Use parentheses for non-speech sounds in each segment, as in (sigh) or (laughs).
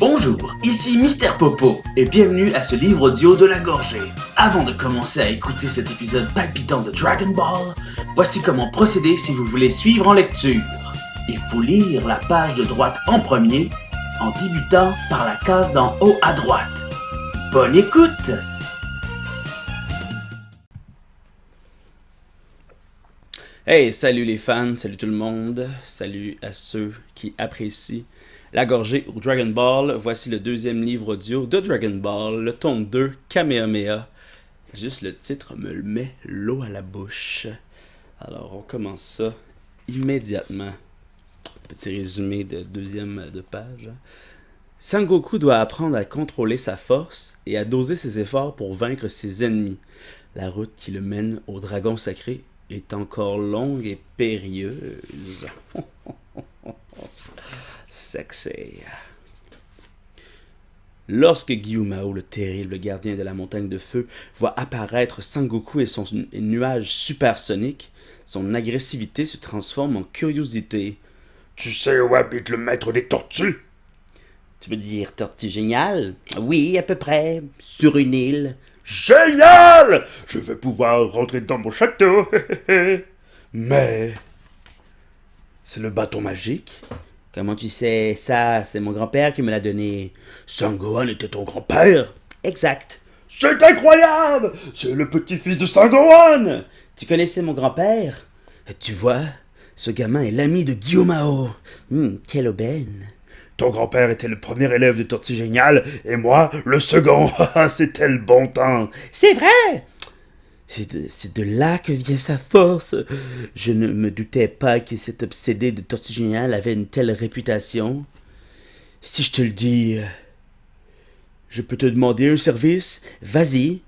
Bonjour, ici Mister Popo et bienvenue à ce livre audio de la gorgée. Avant de commencer à écouter cet épisode palpitant de Dragon Ball, voici comment procéder si vous voulez suivre en lecture. Il faut lire la page de droite en premier en débutant par la case d'en haut à droite. Bonne écoute! Hey, salut les fans, salut tout le monde, salut à ceux qui apprécient La Gorgée ou Dragon Ball. Voici le deuxième livre audio de Dragon Ball, le tome 2, Kamehameha. Juste le titre me le met l'eau à la bouche. Alors on commence ça immédiatement. Petit résumé de deuxième de page. Sangoku doit apprendre à contrôler sa force et à doser ses efforts pour vaincre ses ennemis. La route qui le mène au dragon sacré est encore longue et périlleuse. (laughs) Sexy. Lorsque Gyumao, le terrible gardien de la montagne de feu, voit apparaître Sangoku et son nuage supersonique, son agressivité se transforme en curiosité. Tu sais où habite le maître des tortues? Tu veux dire tortue géniale? Oui, à peu près. Sur une île. Génial Je vais pouvoir rentrer dans mon château. (laughs) Mais... C'est le bâton magique Comment tu sais ça? C'est mon grand-père qui me l'a donné. Sangohan était ton grand-père? Exact. C'est incroyable C'est le petit-fils de Sangohan Tu connaissais mon grand-père? Tu vois, ce gamin est l'ami de Guillaumao. Hum, quelle aubaine. Ton grand-père était le premier élève de Tortue Géniale, et moi, le second. (laughs) C'était le bon temps. C'est vrai c'est de, là que vient sa force. Je ne me doutais pas que cet obsédé de Tortue Géniale avait une telle réputation. Si je te le dis, je peux te demander un service Vas-y.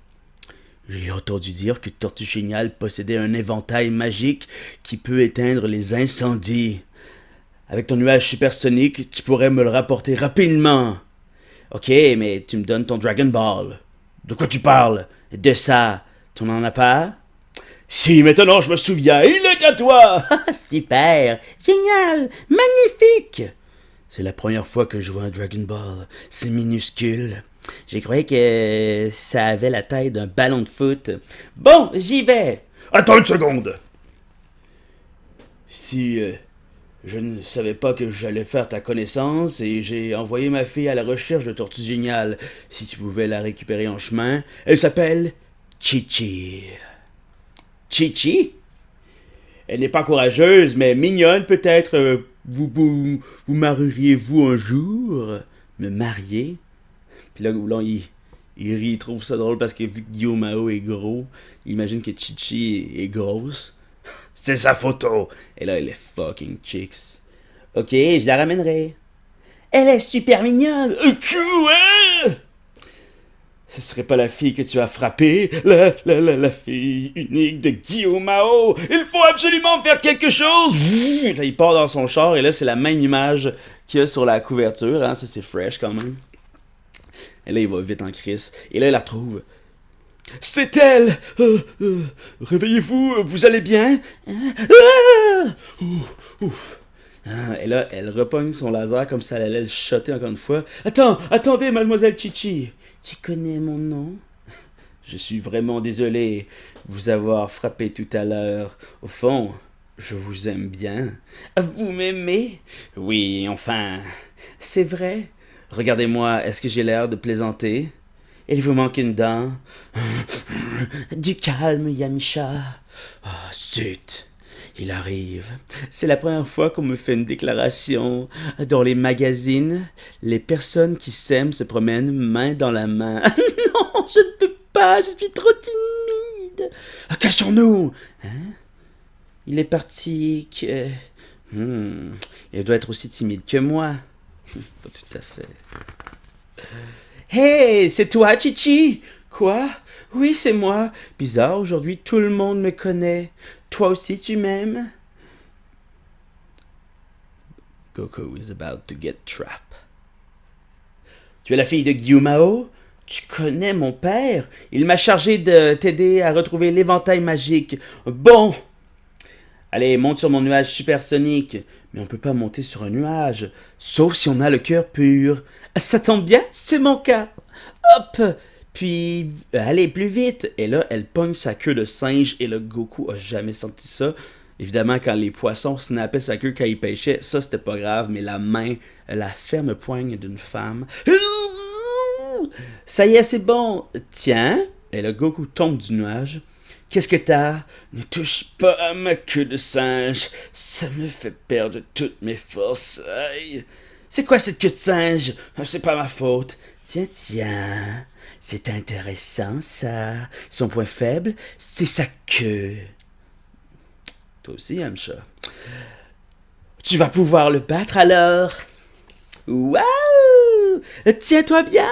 J'ai entendu dire que Tortue Géniale possédait un éventail magique qui peut éteindre les incendies. Avec ton nuage supersonique, tu pourrais me le rapporter rapidement. Ok, mais tu me donnes ton Dragon Ball. De quoi tu parles? De ça. Tu n'en as pas Si, maintenant je me souviens, il est à toi (laughs) Super Génial Magnifique C'est la première fois que je vois un Dragon Ball. C'est minuscule. J'ai cru que ça avait la taille d'un ballon de foot. Bon, j'y vais Attends une seconde Si euh, je ne savais pas que j'allais faire ta connaissance et j'ai envoyé ma fille à la recherche de Tortue Géniale. Si tu pouvais la récupérer en chemin, elle s'appelle Chichi. Chichi? Elle n'est pas courageuse, mais mignonne peut-être. Euh, vous, vous, vous marieriez-vous un jour? Me marier? Puis là, Goulon, il, il rit, il trouve ça drôle parce que vu que Guillaume Mao est gros, il imagine que Chichi est, grosse. (laughs) C'est sa photo Et là, elle est fucking chicks. Ok, je la ramènerai. Elle est super mignonne. Quoi Ce serait pas la fille que tu as frappée, la, la, la, la fille unique de Guillaume Mao. Il faut absolument faire quelque chose. Là, il part dans son char et là, c'est la même image qu'il y a sur la couverture. Hein. Ça, c'est fresh quand même. Et là, il va vite en crise. Et là, il la retrouve. C'est elle Euh, euh, Réveillez-vous, vous allez bien? Ouf. Ah, et là, elle repogne son laser comme ça elle allait le shotter encore une fois. Attends, attendez, mademoiselle Chichi. Tu connais mon nom? Je suis vraiment désolé vous avoir frappé tout à l'heure. Au fond, je vous aime bien. Vous m'aimez? Oui, enfin. C'est vrai? Regardez-moi, est-ce que j'ai l'air de plaisanter? Il vous manque une dent (laughs) Du calme, Yamisha. Ah, zut il arrive. C'est la première fois qu'on me fait une déclaration. Dans les magazines, les personnes qui s'aiment se promènent main dans la main. (laughs) non, je ne peux pas, je suis trop timide. Cachons-nous Hein Il est parti que... Hmm, il doit être aussi timide que moi. (laughs) Pas tout à fait. Hey, c'est toi, Chichi? Quoi? Oui, c'est moi. Bizarre, aujourd'hui tout le monde me connaît. Toi aussi, tu m'aimes Goku is about to get trapped. Tu es la fille de Gyumao? Tu connais mon père Il m'a chargé de t'aider à retrouver l'éventail magique. Bon Allez, monte sur mon nuage supersonique. mais on peut pas monter sur un nuage, sauf si on a le cœur pur. Ça tombe bien, c'est mon cas. Hop! Puis, allez plus vite. Et là, elle pogne sa queue de singe et le Goku a jamais senti ça. Évidemment, quand les poissons snappaient sa queue quand ils pêchaient, ça c'était pas grave, mais la main, la ferme poigne d'une femme. Ça y est, c'est bon. Tiens. Et le Goku tombe du nuage. Qu'est-ce que t'as? Ne touche pas à ma queue de singe. Ça me fait perdre toutes mes forces. C'est quoi cette queue de singe? C'est pas ma faute. Tiens, tiens. C'est intéressant, ça. Son point faible, c'est sa queue. Toi aussi, Amcha. Tu vas pouvoir le battre alors. Waouh Tiens-toi bien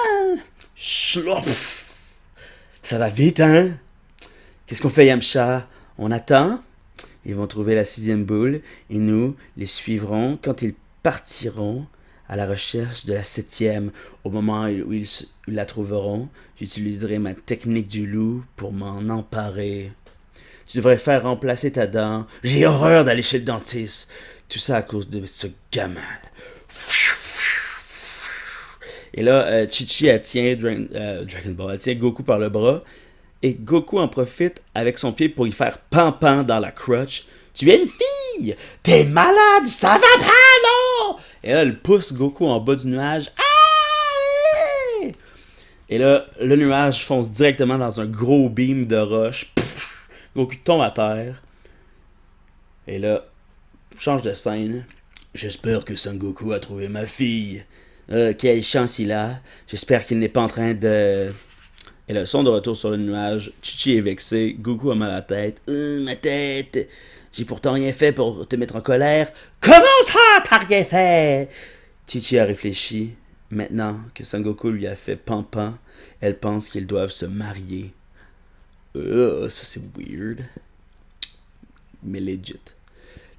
Schlopf Ça va vite, hein? Qu'est-ce qu'on fait, Yamcha? On attend? Ils vont trouver la sixième boule et nous les suivrons quand ils partiront à la recherche de la septième. Au moment où ils la trouveront, j'utiliserai ma technique du loup pour m'en emparer. Tu devrais faire remplacer ta dent. J'ai horreur d'aller chez le dentiste. Tout ça à cause de ce gamin. Et là, euh, Chichi, elle tient euh, Dragon Ball, elle tient Goku par le bras. Et Goku en profite avec son pied pour y faire pan-pan dans la crutch. Tu es une fille! T'es malade! Ça va pas, non! Et là, elle pousse Goku en bas du nuage. Et là, le nuage fonce directement dans un gros beam de roche. Goku tombe à terre. Et là, change de scène. J'espère que Goku a trouvé ma fille. Euh, quelle chance il a. J'espère qu'il n'est pas en train de. Et là, son de retour sur le nuage. Chichi est vexé. Goku a mal à la tête. Euh, ma tête. J'ai pourtant rien fait pour te mettre en colère. Comment ça, t'as rien fait? Chichi a réfléchi. Maintenant que Sangoku lui a fait pampan, elle pense qu'ils doivent se marier. Euh, ça c'est weird. Mais legit.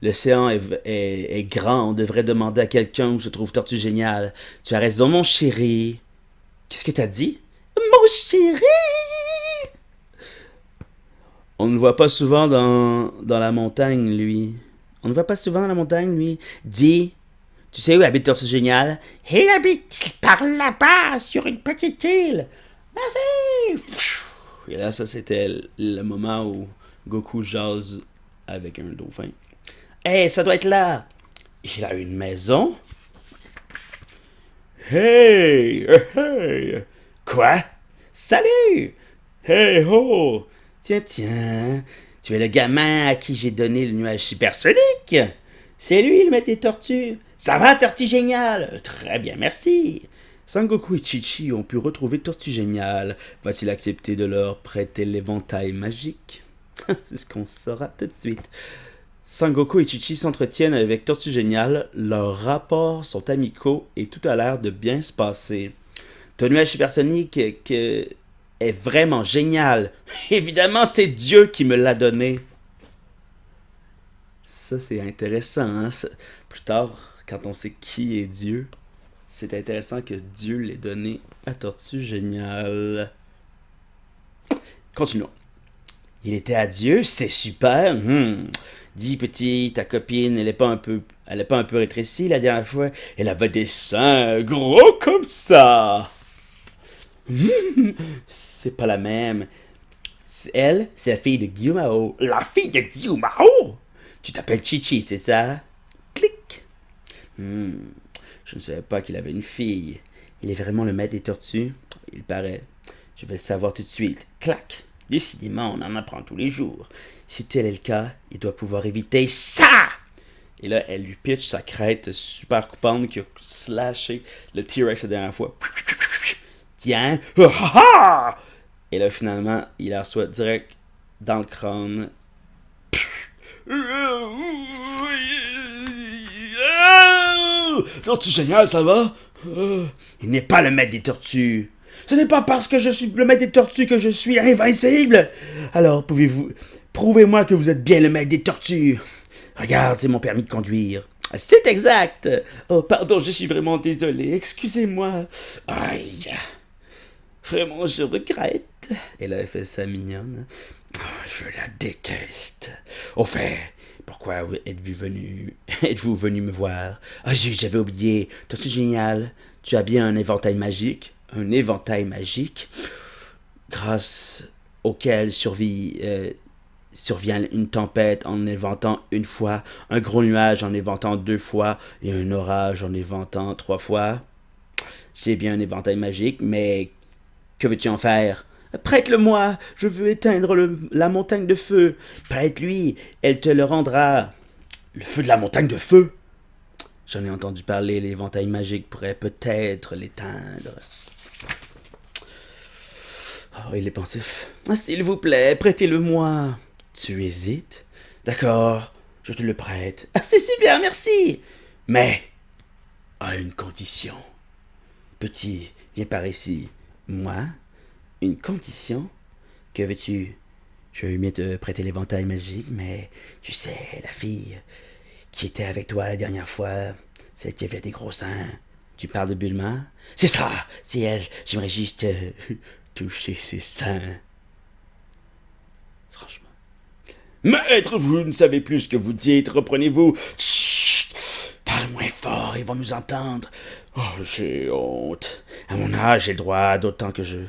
L'océan est, est, grand, on devrait demander à quelqu'un où se trouve Tortue Géniale. Tu as raison, mon chéri. Qu'est-ce que t'as dit? Mon chéri! On ne voit pas souvent dans, la montagne, lui. On ne voit pas souvent dans la montagne, lui. Dis, tu sais où habite Tortue Géniale? Il habite par là-bas, sur une petite île. Merci! Et là, ça, c'était le moment où Goku jase avec un dauphin. Hé, ça doit être là! Il a une maison? Hey! Hey! Quoi? Salut! Hey ho! Tiens, tiens, tu es le gamin à qui j'ai donné le nuage supersonique? C'est lui le maître des tortues. Ça va, Tortue Génial? Très bien, merci. Sangoku et Chichi ont pu retrouver Tortue Génial. Va-t-il accepter de leur prêter l'éventail magique? (laughs) C'est ce qu'on saura tout de suite. Sangoku et Chichi s'entretiennent avec Tortue Génial. Leurs rapports sont amicaux et tout a l'air de bien se passer. Ton nuage supersonique est vraiment génial. (laughs) Évidemment, c'est Dieu qui me l'a donné. Ça, c'est intéressant. Hein? Plus tard, quand on sait qui est Dieu, c'est intéressant que Dieu l'ait donné à Tortue Génial. Continuons. Il était à Dieu, c'est super. Hmm. Dis petit, ta copine, elle est pas un peu, elle est pas un peu rétrécie la dernière fois. Elle avait des seins gros comme ça. (laughs) c'est pas la même. Elle, c'est la fille de Guillaume La fille de Guillaume Tu t'appelles Chichi, c'est ça? Clic. Hmm. Je ne savais pas qu'il avait une fille. Il est vraiment le maître des tortues Il paraît. Je vais le savoir tout de suite. Clac. Décidément, on en apprend tous les jours. Si tel est le cas, il doit pouvoir éviter ça! Et là, elle lui pitch sa crête super coupante qui a slashé le T-Rex la dernière fois. Tiens! Et là, finalement, il la reçoit direct dans le crâne. Tortue génial, ça va? Il n'est pas le maître des tortues. Ce n'est pas parce que je suis le maître des tortues que je suis invincible. Alors, pouvez-vous... Prouvez-moi que vous êtes bien le maître des tortues. Regarde, c'est mon permis de conduire. C'est exact. Oh, pardon, je suis vraiment désolé. Excusez-moi. Aïe. Vraiment, je regrette. Et là, elle fait ça mignonne. Oh, je la déteste. Au fait, Pourquoi êtes-vous venu (laughs) êtes-vous venu me voir? Ah zut, j'avais oublié. Toi, génial? Tu as bien un éventail magique? Un éventail magique? Grâce auquel euh, survient une tempête en éventant une fois, un gros nuage en éventant deux fois et un orage en éventant trois fois. J'ai bien un éventail magique, mais que veux-tu en faire? Prête-le-moi, je veux éteindre la montagne de feu. Prête-lui, elle te le rendra. Le feu de la montagne de feu? J'en ai entendu parler, l'éventail magique pourrait peut-être l'éteindre. Oh, il est pensif. Ah, S'il vous plaît, prêtez-le-moi. Tu hésites? D'accord, je te le prête. Ah, c'est super, merci. Mais, à une condition. Petit, viens par ici. Moi Une condition Que veux-tu? Je veux mieux te prêter l'éventail magique, mais tu sais, la fille qui était avec toi la dernière fois, celle qui avait des gros seins. Tu parles de Bulma? C'est ça, c'est elle. J'aimerais juste euh, (laughs) toucher ses seins. Franchement. Maître, vous ne savez plus ce que vous dites. Reprenez-vous. Parle moins fort, ils vont nous entendre. Oh, j'ai honte. À mon âge, j'ai le droit, d'autant que je,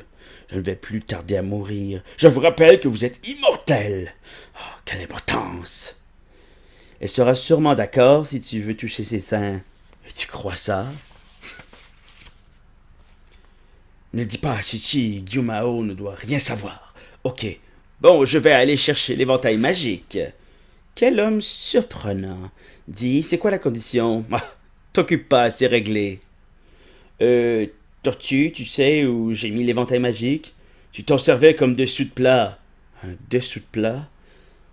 je ne vais plus tarder à mourir. Je vous rappelle que vous êtes immortel. Oh, quelle importance. Elle sera sûrement d'accord si tu veux toucher ses seins. Et tu crois ça? Ne dis pas à Chichi, Gyumao ne doit rien savoir. Ok. Bon, je vais aller chercher l'éventail magique. Quel homme surprenant. Dis, c'est quoi la condition? Ah, t'occupe pas, c'est réglé. Euh, Tortue, tu sais où j'ai mis l'éventail magique? Tu t'en servais comme dessous de plat. Un dessous de plat?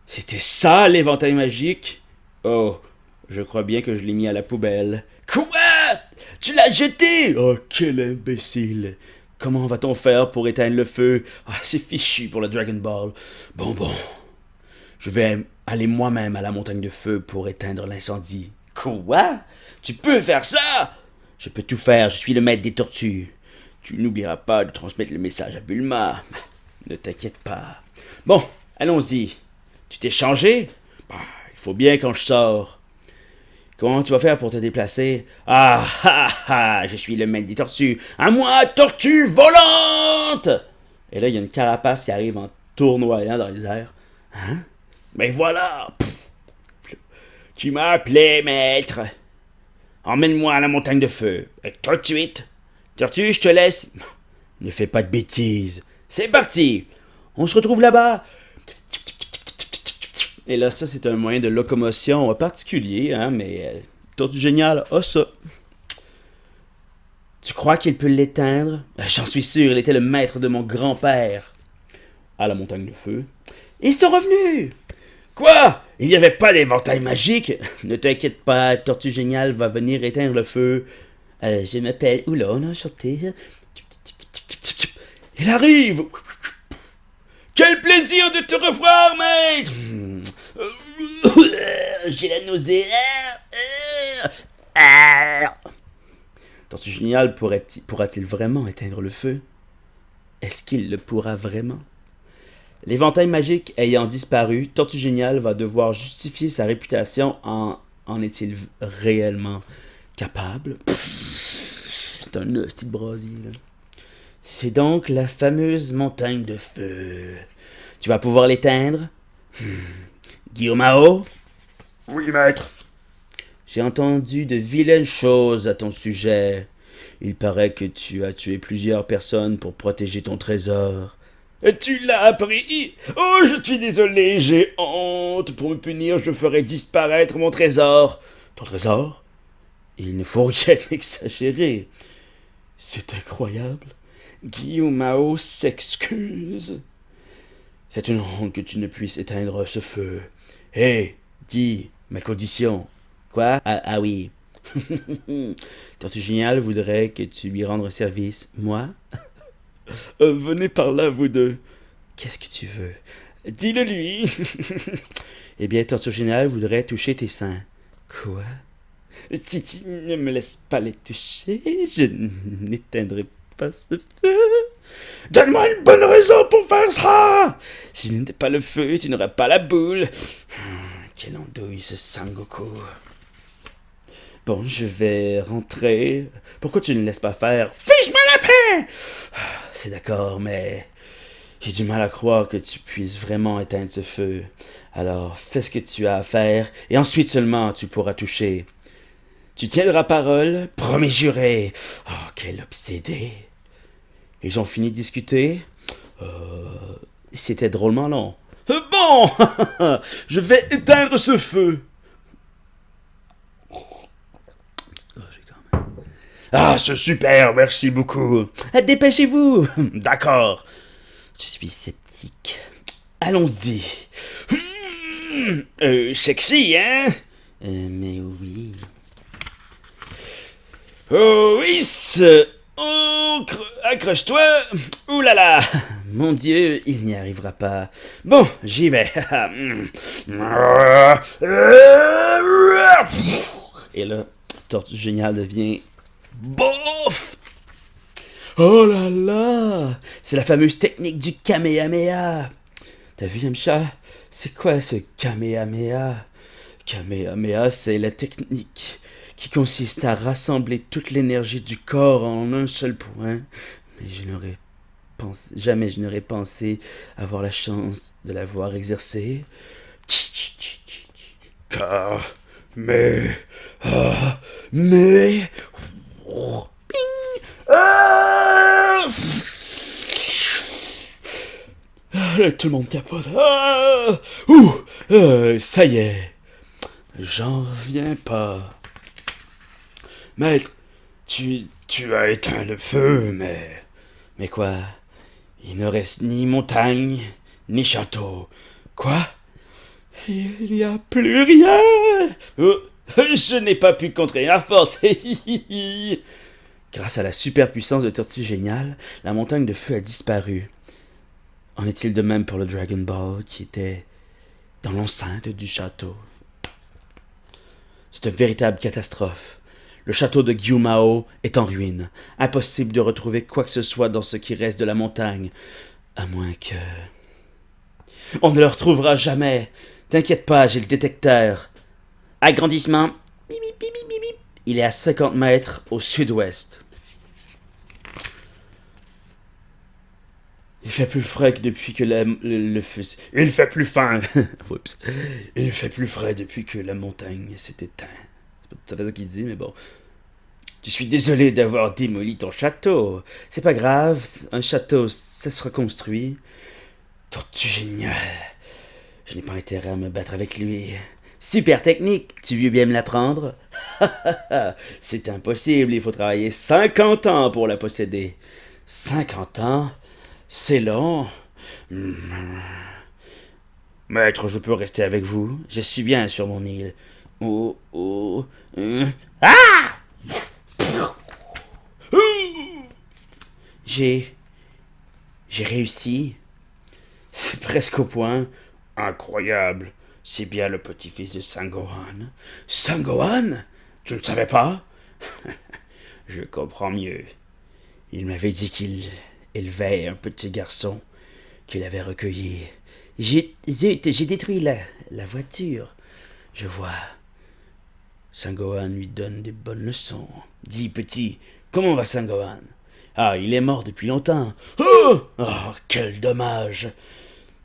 C'était ça l'éventail magique? Oh, je crois bien que je l'ai mis à la poubelle. Quoi? Tu l'as jeté? Oh, quel imbécile Comment va-t-on faire pour éteindre le feu? Ah, c'est fichu pour le Dragon Ball. Bon, bon. Je vais aller moi-même à la montagne de feu pour éteindre l'incendie. Quoi? Tu peux faire ça? Je peux tout faire, je suis le maître des tortues. Tu n'oublieras pas de transmettre le message à Bulma. Ne t'inquiète pas. Bon, allons-y. Tu t'es changé? Bah, faut bien quand je sors. Comment tu vas faire pour te déplacer? Ah ha ha Je suis le maître des tortues. À moi, tortue volante Et là, il y a une carapace qui arrive en tournoyant dans les airs. Hein? Mais voilà Tu m'as appelé, maître. Emmène-moi à la montagne de feu. Et tout de suite. Tortue, je te laisse. (laughs) Ne fais pas de bêtises. C'est parti On se retrouve là-bas et là, ça, c'est un moyen de locomotion particulier, hein, mais euh, du Génial a ça. Tu crois qu'il peut l'éteindre? Ben, J'en suis sûr, il était le maître de mon grand-père. À la montagne de feu. Ils sont revenus Quoi? Il n'y avait pas d'éventail magique? (laughs) Ne t'inquiète pas, Tortue Génial va venir éteindre le feu. Euh, je m'appelle Oula, enchanté. Il arrive! Quel plaisir de te revoir, maître! J'ai la nausée. Tortue Génial pourra-t-il vraiment éteindre le feu? Est-ce qu'il le pourra vraiment? L'éventail magique ayant disparu, Tortue Génial va devoir justifier sa réputation en en est-il réellement capable? C'est un hostie de brasier, C'est donc la fameuse montagne de feu. Tu vas pouvoir l'éteindre? Hmm. Guillaume Oui, maître. J'ai entendu de vilaines choses à ton sujet. Il paraît que tu as tué plusieurs personnes pour protéger ton trésor. Tu l'as appris Oh, je suis désolé, j'ai honte. Pour me punir, je ferai disparaître mon trésor. Ton trésor? Il ne faut rien (laughs) exagérer. C'est incroyable. Guillaume Mao s'excuse. C'est une honte que tu ne puisses éteindre ce feu. Hé, dis, ma condition. Quoi? Ah, ah, oui. (laughs) Tortue Génial voudrait que tu lui rendes service. Moi? (laughs) Venez par là, vous deux. Qu'est-ce que tu veux? Dis-le lui. (laughs) eh bien, Tortue Génial voudrait toucher tes seins. Quoi? Si tu ne me laisses pas les toucher, je n'éteindrai pas ce feu. Donne-moi une bonne raison pour faire ça Si je n'étais pas le feu, tu n'aurais pas la boule. quelle andouille ce Sangoku. Bon, je vais rentrer. Pourquoi tu ne laisses pas faire? Fiche-moi paix C'est d'accord, mais j'ai du mal à croire que tu puisses vraiment éteindre ce feu. Alors, fais ce que tu as à faire, et ensuite seulement tu pourras toucher. Tu tiendras parole, promis juré. Oh, quel obsédé. Ils ont fini de discuter. Euh, C'était drôlement long. Euh, Bon, (laughs) je vais éteindre ce feu. Ah, c'est super, merci beaucoup. Dépêchez-vous. (laughs) D'accord. Je suis sceptique. Allons-y. Hmm, euh, sexy, hein? Euh, Mais oui. Oh, oui, accroche-toi. Ouh là là. Mon Dieu, il n'y arrivera pas. Bon, j'y vais. (laughs) Et là, Tortue Génial devient bof. Oh là là C'est la fameuse technique du Kamehameha T'as vu, Yamcha? C'est quoi ce Kamehameha? Kamehameha, c'est la technique qui consiste à rassembler toute l'énergie du corps en un seul point. Mais je n'aurais jamais je n'aurais pensé avoir la chance de l'avoir exercée. Car, Ah, Tout le monde capote. Ah Ouh Euh, Ça y est. J'en reviens pas. Maître, tu, tu as éteint le feu, mais... Mais quoi? Il ne reste ni montagne, ni château. Quoi? Il n'y a plus rien Oh, (laughs) Je n'ai pas pu contrer à force. (laughs) Grâce à la superpuissance de Tortue Géniale, la montagne de feu a disparu. En est-il de même pour le Dragon Ball qui était dans l'enceinte du château? C'est une véritable catastrophe. Le château de Gyumao est en ruine. Impossible de retrouver quoi que ce soit dans ce qui reste de la montagne. À moins que... On ne le retrouvera jamais. T'inquiète pas, j'ai le détecteur. Agrandissement. Il est à 50 mètres au sud-ouest. Il fait plus frais que depuis que la, le, le feu... Il fait plus fin. (laughs) Oups. Il fait plus frais depuis que la montagne s'est éteinte. C'est pas tout fait ça qu'il dit, mais bon. Je suis désolé d'avoir démoli ton château. C'est pas grave, un château, ça se reconstruit. Tortue génial. Je n'ai pas intérêt à me battre avec lui. Super technique, tu veux bien me l'apprendre? (laughs) C'est impossible, il faut travailler 50 ans pour la posséder. 50 ans? C'est long. Hmm. Maître, je peux rester avec vous. Je suis bien sur mon île. Oh, oh. hein. Ah J'ai. J'ai réussi. C'est presque au point. Incroyable. C'est bien le petit-fils de Sangohan. Sangohan Tu ne savais pas? (laughs) Je comprends mieux. Il m'avait dit qu'il élevait un petit garçon qu'il avait recueilli. J'ai j'ai détruit la, voiture. Je vois. Sangohan lui donne des bonnes leçons. Dis, petit, comment va Sangohan Ah, il est mort depuis longtemps. Oh, oh quel dommage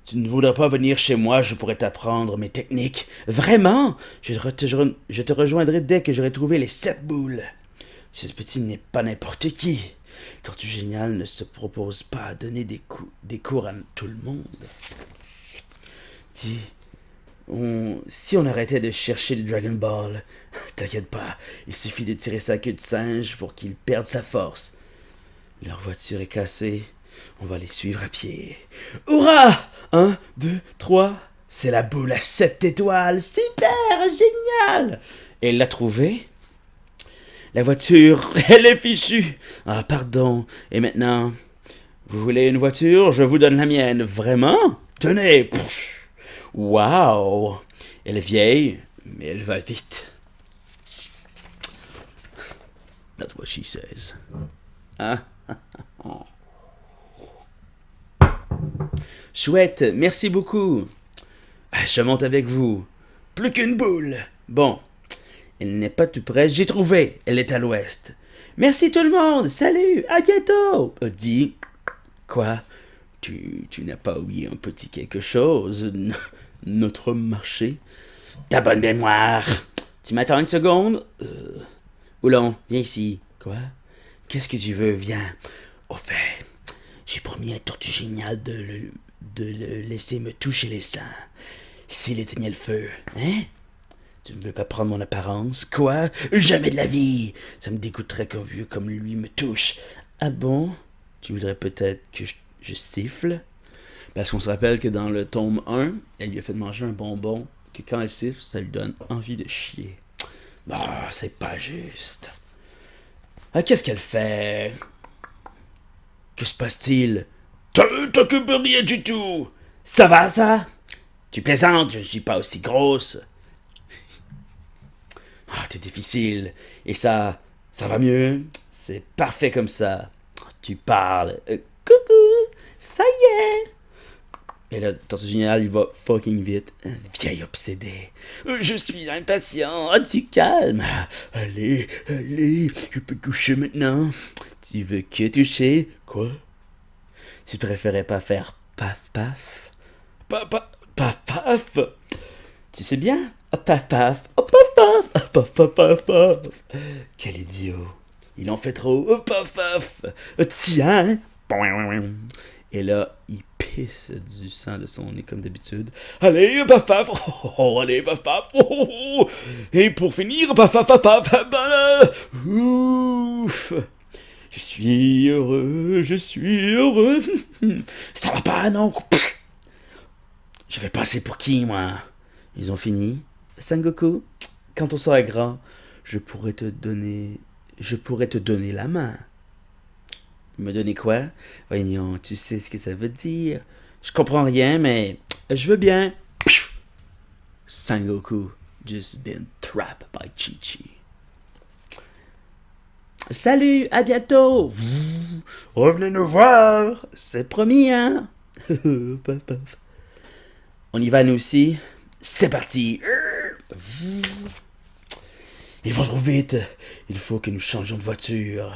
tu ne voudrais pas venir chez moi, je pourrais t'apprendre mes techniques. Vraiment? Je te, rejoindrai dès que j'aurai trouvé les sept boules. Ce petit n'est pas n'importe qui. Tortue Génial ne se propose pas à donner des, cou- des cours à tout le monde. Si on arrêtait de chercher le Dragon Ball, (laughs) t'inquiète pas, il suffit de tirer sa queue de singe pour qu'il perde sa force. Leur voiture est cassée, on va les suivre à pied. Hurrah Un, deux, trois. C'est la boule à sept étoiles. Super, génial. Et elle l'a trouvée La voiture, (laughs) elle est fichue. Ah, pardon. Et maintenant, vous voulez une voiture? Je vous donne la mienne. Vraiment? Tenez. Waouh. Elle est vieille, mais elle va vite. That's what she says. Hein Chouette, merci beaucoup. Ah, Je monte avec vous. Plus qu'une boule. Bon. Elle n'est pas tout près. J'ai trouvé. Elle est à l'ouest. Merci tout le monde. Salut. À bientôt. A dit. Quoi? Tu, tu n'as pas oublié un petit quelque chose? Notre marché? Ta bonne mémoire. Tu m'attends une seconde? Euh... Oulon, viens ici. Quoi? Qu'est-ce que tu veux? Viens. Au fait, j'ai promis à Tortue Génial de le, de le laisser me toucher les seins. S'il éteignait le feu, hein? Tu ne veux pas prendre mon apparence? Quoi? Jamais de la vie! Ça me dégoûterait qu'un vieux comme lui me touche. Ah bon? Tu voudrais peut-être que je, je siffle? Parce qu'on se rappelle que dans le tome 1, elle lui a fait manger un bonbon que quand elle siffle, ça lui donne envie de chier. Bah, c'est pas juste. Ah, qu'est-ce qu'elle fait? Que se passe-t-il? T'occupes rien du tout! Ça va, ça? Tu plaisantes, je ne suis pas aussi grosse. Ah, t'es difficile. Et ça, ça va mieux? C'est parfait comme ça. Tu parles. Euh, coucou! Ça y est! Et là, ce génial, il va fucking vite. Vieille obsédé. Je suis impatient. Ah, tu calmes. Allez, allez, je peux toucher maintenant. Tu veux que toucher? Quoi? Tu préférais pas faire paf paf? Paf paf paf paf? Tu sais bien? Paf paf, paf paf, paf paf paf paf. Quel idiot. Il en fait trop. Paf paf. Tiens. Et là, il du sang de son nez comme d'habitude. Allez, paf paf, (laughs) oh, oh, allez, paf paf, oh, oh, et pour finir, paf paf paf ouf. Je suis heureux, je suis heureux. (laughs) Ça va pas, non? Je vais passer pour qui, moi? Ils ont fini Sangoku, quand on sera grand, je pourrais te donner... Je pourrais te donner la main. Me donner quoi? Voyons, tu sais ce que ça veut dire. Je comprends rien, mais je veux bien. Sangoku just been trapped by Chi-Chi. Salut, à bientôt. Revenez nous voir. C'est promis, hein? (laughs) On y va nous aussi. C'est parti. Ils vont trop vite. Il faut que nous changions de voiture.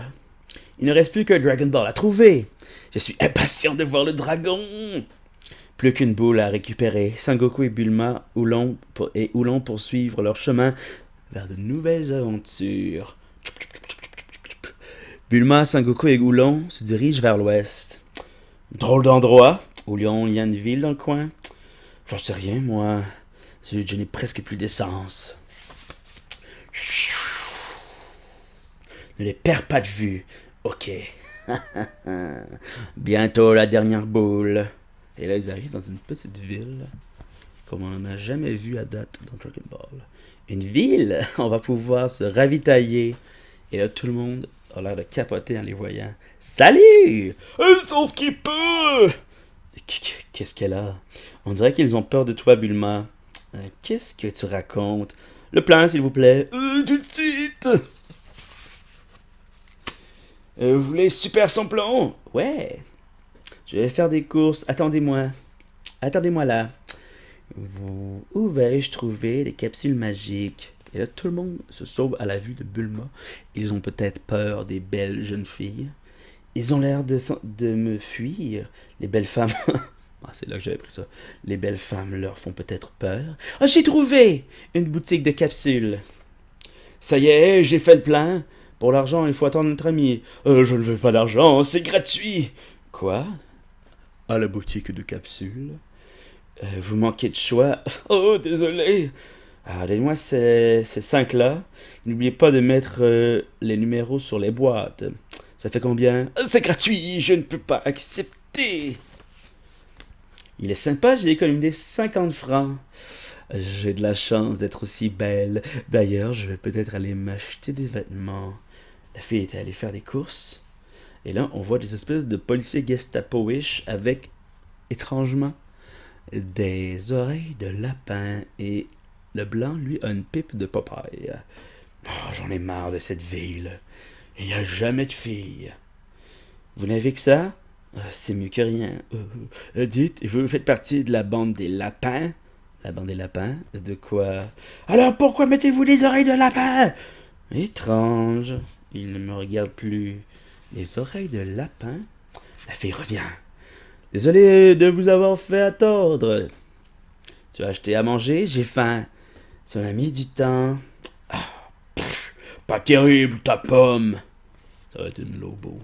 Il ne reste plus qu'un Dragon Ball à trouver. Je suis impatient de voir le dragon. Plus qu'une boule à récupérer. Sangoku et Bulma et Oulon poursuivre leur chemin vers de nouvelles aventures. Bulma, Sangoku et Oulon se dirigent vers l'ouest. Drôle d'endroit. Oulon, il y a une ville dans le coin. J'en sais rien, moi. je n'ai presque plus d'essence. Ne les perds pas de vue. Ok. (laughs) Bientôt la dernière boule. Et là, ils arrivent dans une petite ville, comme on n'en a jamais vu à date dans Dragon Ball. Une ville (laughs) On va pouvoir se ravitailler. Et là, tout le monde a l'air de capoter en les voyant. Salut Sauf qu'il peut Qu'est-ce qu'elle a? On dirait qu'ils ont peur de toi, Bulma. Euh, qu'est-ce que tu racontes? Le plan, s'il vous plaît. Euh, tout de suite euh, vous voulez super son plomb Ouais. Je vais faire des courses. Attendez-moi. Attendez-moi là. Où vais-je trouver des capsules magiques? Et là, tout le monde se sauve à la vue de Bulma. Ils ont peut-être peur des belles jeunes filles. Ils ont l'air de, de me fuir. Les belles femmes. (laughs) ah, c'est là que j'avais pris ça. Les belles femmes leur font peut-être peur. Ah, j'ai trouvé Une boutique de capsules. Ça y est, j'ai fait le plein. Pour l'argent, il faut attendre notre ami. Euh, je ne veux pas d'argent, c'est gratuit. Quoi? À la boutique de capsules. Euh, vous manquez de choix? (laughs) Oh, désolé. Ah, Donnez-moi ces, ces cinq-là. N'oubliez pas de mettre euh, les numéros sur les boîtes. Ça fait combien? C'est gratuit, je ne peux pas accepter. Il est sympa, j'ai économisé 50 francs. J'ai de la chance d'être aussi belle. D'ailleurs, je vais peut-être aller m'acheter des vêtements. La fille était allée faire des courses. Et là, on voit des espèces de policiers gestapoish avec, étrangement, des oreilles de lapin. Et le blanc, lui, a une pipe de papaye. Oh, J'en ai marre de cette ville. Il n'y a jamais de filles. Vous n'avez que ça? Ah, C'est mieux que rien. Euh, dites, vous faites partie de la bande des lapins? La bande des lapins? De quoi? Alors pourquoi mettez-vous les oreilles de lapin? Étrange. Il ne me regarde plus. Les oreilles de lapin La fille revient. Désolé de vous avoir fait attendre. Tu as acheté à manger J'ai faim. Tu a mis du temps. Ah, pas terrible, ta pomme. Ça va être une lobo.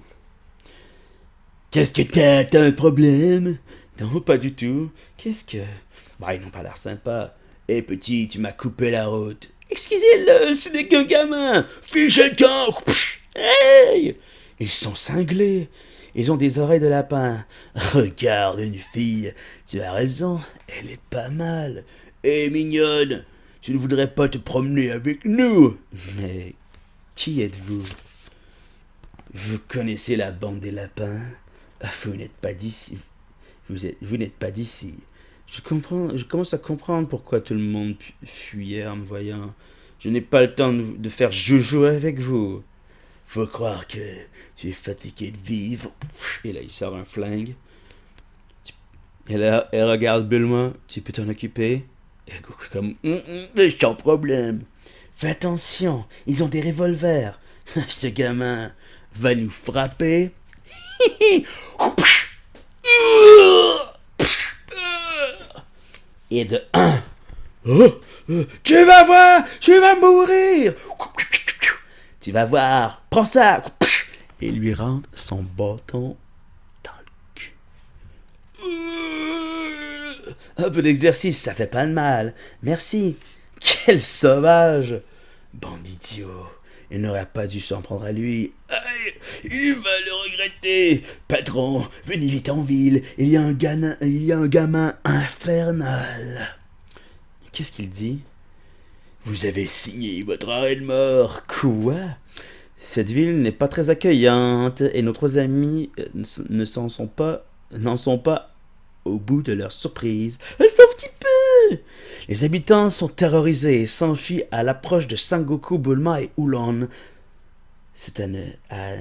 Qu'est-ce que t'as T'as un problème? Non, pas du tout. Qu'est-ce que? Bah, ils n'ont pas l'air sympa. Hé, petit, tu m'as coupé la route. Excusez-le, ce n'est qu'un gamin. Fiche le camp Hey Ils sont cinglés. Ils ont des oreilles de lapin. Regarde une fille. Tu as raison, elle est pas mal. Hé, mignonne, tu ne voudrais pas te promener avec nous Mais qui êtes-vous? Vous connaissez la bande des lapins? Ah, Vous n'êtes pas d'ici. Vous n'êtes pas d'ici. Je comprends, je commence à comprendre pourquoi tout le monde fuyait en me voyant. Je n'ai pas le temps de, faire joujou avec vous. Faut croire que tu es fatigué de vivre. Et là, il sort un flingue. Et là, elle regarde Bulma. Tu peux t'en occuper Et comme, hum, hum, sans problème. Fais attention, ils ont des revolvers. (laughs) Ce gamin va nous frapper. (laughs) Et de un. (coughs) Oh, oh, tu vas voir, tu vas mourir. Tu vas voir, prends ça. Et lui rentre son bâton dans le cul. Un peu d'exercice, ça fait pas de mal. Merci. Quel sauvage. Bandidio. Il n'aurait pas dû s'en prendre à lui. il va le regretter. Patron, venez vite en ville. Il y a un, gamin, il y a un gamin infernal. Qu'est-ce qu'il dit? Vous avez signé votre arrêt de mort. Quoi? Cette ville n'est pas très accueillante et nos amis euh, ne s'en sont pas, n'en sont pas au bout de leur surprise. Sauf qu'il peut Les habitants sont terrorisés et s'enfuient à l'approche de Sangoku, Bulma et Oulon. C'est à,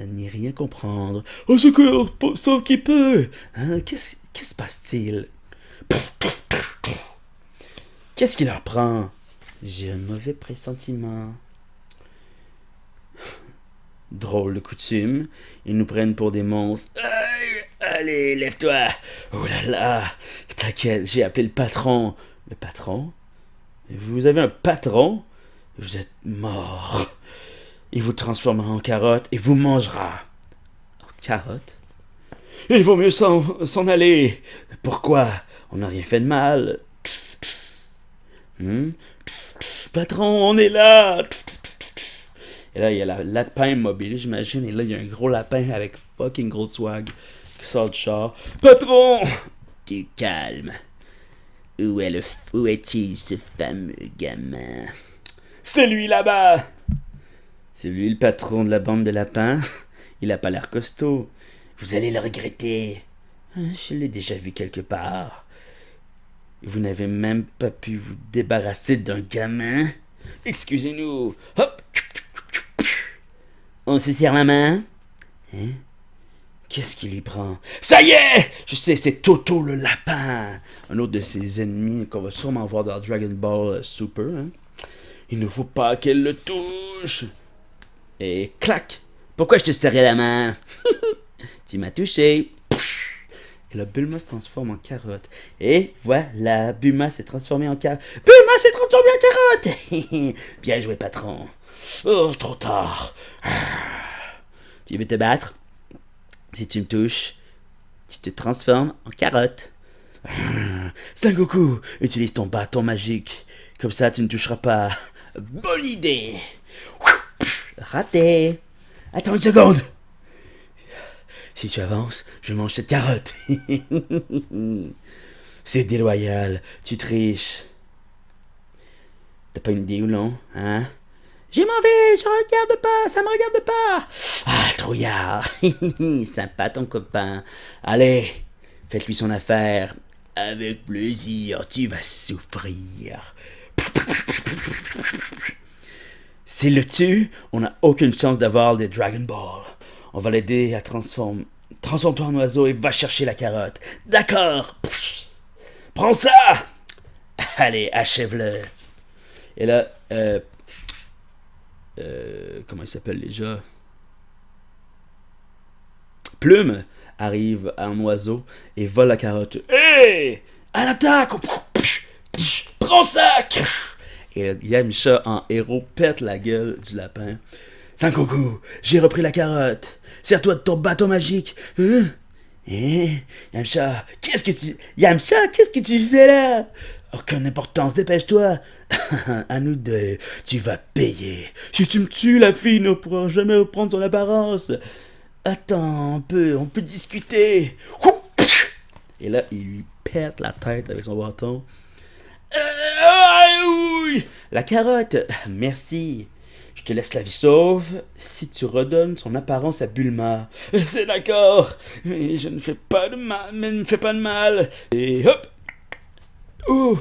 n'y rien comprendre. Au secours, sauf qu'il peut hein, Qu'est-ce qui se passe-t-il? Qu'est-ce qu'il leur prend J'ai un mauvais pressentiment. Drôle de coutume, ils nous prennent pour des monstres. Allez, lève-toi. Oh là là, t'inquiète, j'ai appelé le patron. Le patron Vous avez un patron Vous êtes mort. Il vous transformera en carotte et vous mangera. En carotte? Il vaut mieux s'en aller. Pourquoi? On n'a rien fait de mal. Hmm? Patron, on est là. Et là, il y a le lapin mobile, j'imagine. Et là, il y a un gros lapin avec fucking gros swag sort du char. Patron Tu calme. Où est le où est-il ce fameux gamin? C'est lui là-bas C'est lui le patron de la bande de lapins. Il a pas l'air costaud. Vous allez le regretter. Hein, je l'ai déjà vu quelque part. Vous n'avez même pas pu vous débarrasser d'un gamin Excusez-nous. Hop On se serre la main Hein? Qu'est-ce qui lui prend? Ça y est Je sais, c'est Toto le lapin Un autre de ses ennemis qu'on va sûrement voir dans Dragon Ball Super. Hein. Il ne faut pas qu'elle le touche Et clac Pourquoi je te serrais la main? (laughs) Tu m'as touché et là, Bulma se transforme en carotte. Et voilà, Bulma s'est transformé en carotte. Bulma s'est transformé en carotte Bien joué, patron. Oh, trop tard. Tu veux te battre? Si tu me touches, tu te transformes en carotte. Ah, Sangoku, utilise ton bâton magique. Comme ça, tu ne toucheras pas. Bonne idée. Raté. Attends une seconde. Si tu avances, je mange cette carotte. (laughs) C'est déloyal. Tu triches. T'as pas une idée ou non, hein? Je m'en vais, je regarde pas, ça me regarde pas. Ah, trouillard. (laughs) Sympa ton copain. Allez, faites-lui son affaire. Avec plaisir, tu vas souffrir. S'il le tue, on n'a aucune chance d'avoir des Dragon Ball. On va l'aider à transformer. Transforme-toi en oiseau et va chercher la carotte. D'accord. Prends ça. Allez, achève-le. Et là, euh, euh, comment il s'appelle déjà? Plume arrive en oiseau et vole la carotte. Hé À l'attaque! Prends ça! Et Yamcha en héros pète la gueule du lapin. Sankoku, j'ai repris la carotte. Sers-toi de ton bâton magique. Hein? Hein? Yamcha, qu'est-ce que tu... Yamcha, qu'est-ce que tu fais là? Aucune importance, dépêche-toi. (laughs) à nous deux, tu vas payer. Si tu me tues, la fille ne pourra jamais reprendre son apparence. Attends un peu, on peut discuter. Et là, il lui pète la tête avec son bâton. Euh, la carotte, merci. Je te laisse la vie sauve si tu redonnes son apparence à Bulma. C'est d'accord, mais je ne fais pas de mal, mais ne fais pas de mal. Et hop Oh,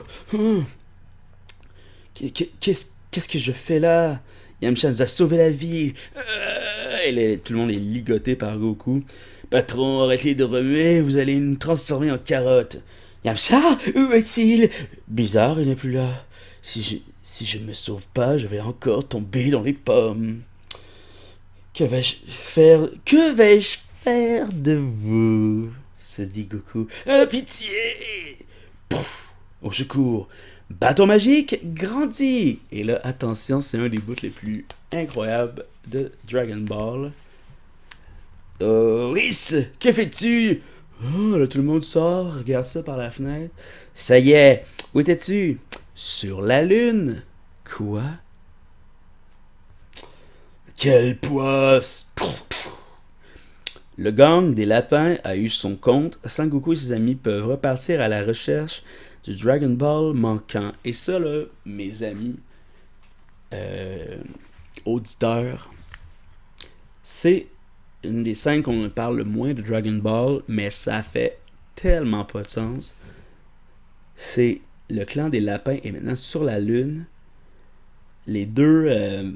Qu'est-ce que je fais là? Yamcha nous a sauvé la vie. Euh, tout le monde est ligoté par Goku. Patron, arrêtez de remuer, vous allez nous transformer en carotte. Yamcha, où est-il? Bizarre, il n'est plus là. Si je, si me sauve pas, je vais encore tomber dans les pommes. Que vais-je faire Que vais-je faire de vous? Se dit Goku. Ah, pitié Au secours Bâton magique grandit Et là, attention, c'est un des bouts les plus incroyables de Dragon Ball. Oh, que fais-tu? Oh, là, tout le monde sort, regarde ça par la fenêtre. Ça y est, où étais-tu? Sur la lune. Quoi? Quelle poisse Le gang des lapins a eu son compte. Sangoku et ses amis peuvent repartir à la recherche du Dragon Ball manquant. Et ça, là, mes amis, euh, auditeurs, c'est une des scènes qu'on parle le moins de Dragon Ball, mais ça fait tellement pas de sens. C'est le clan des lapins est maintenant sur la lune. Les deux, euh,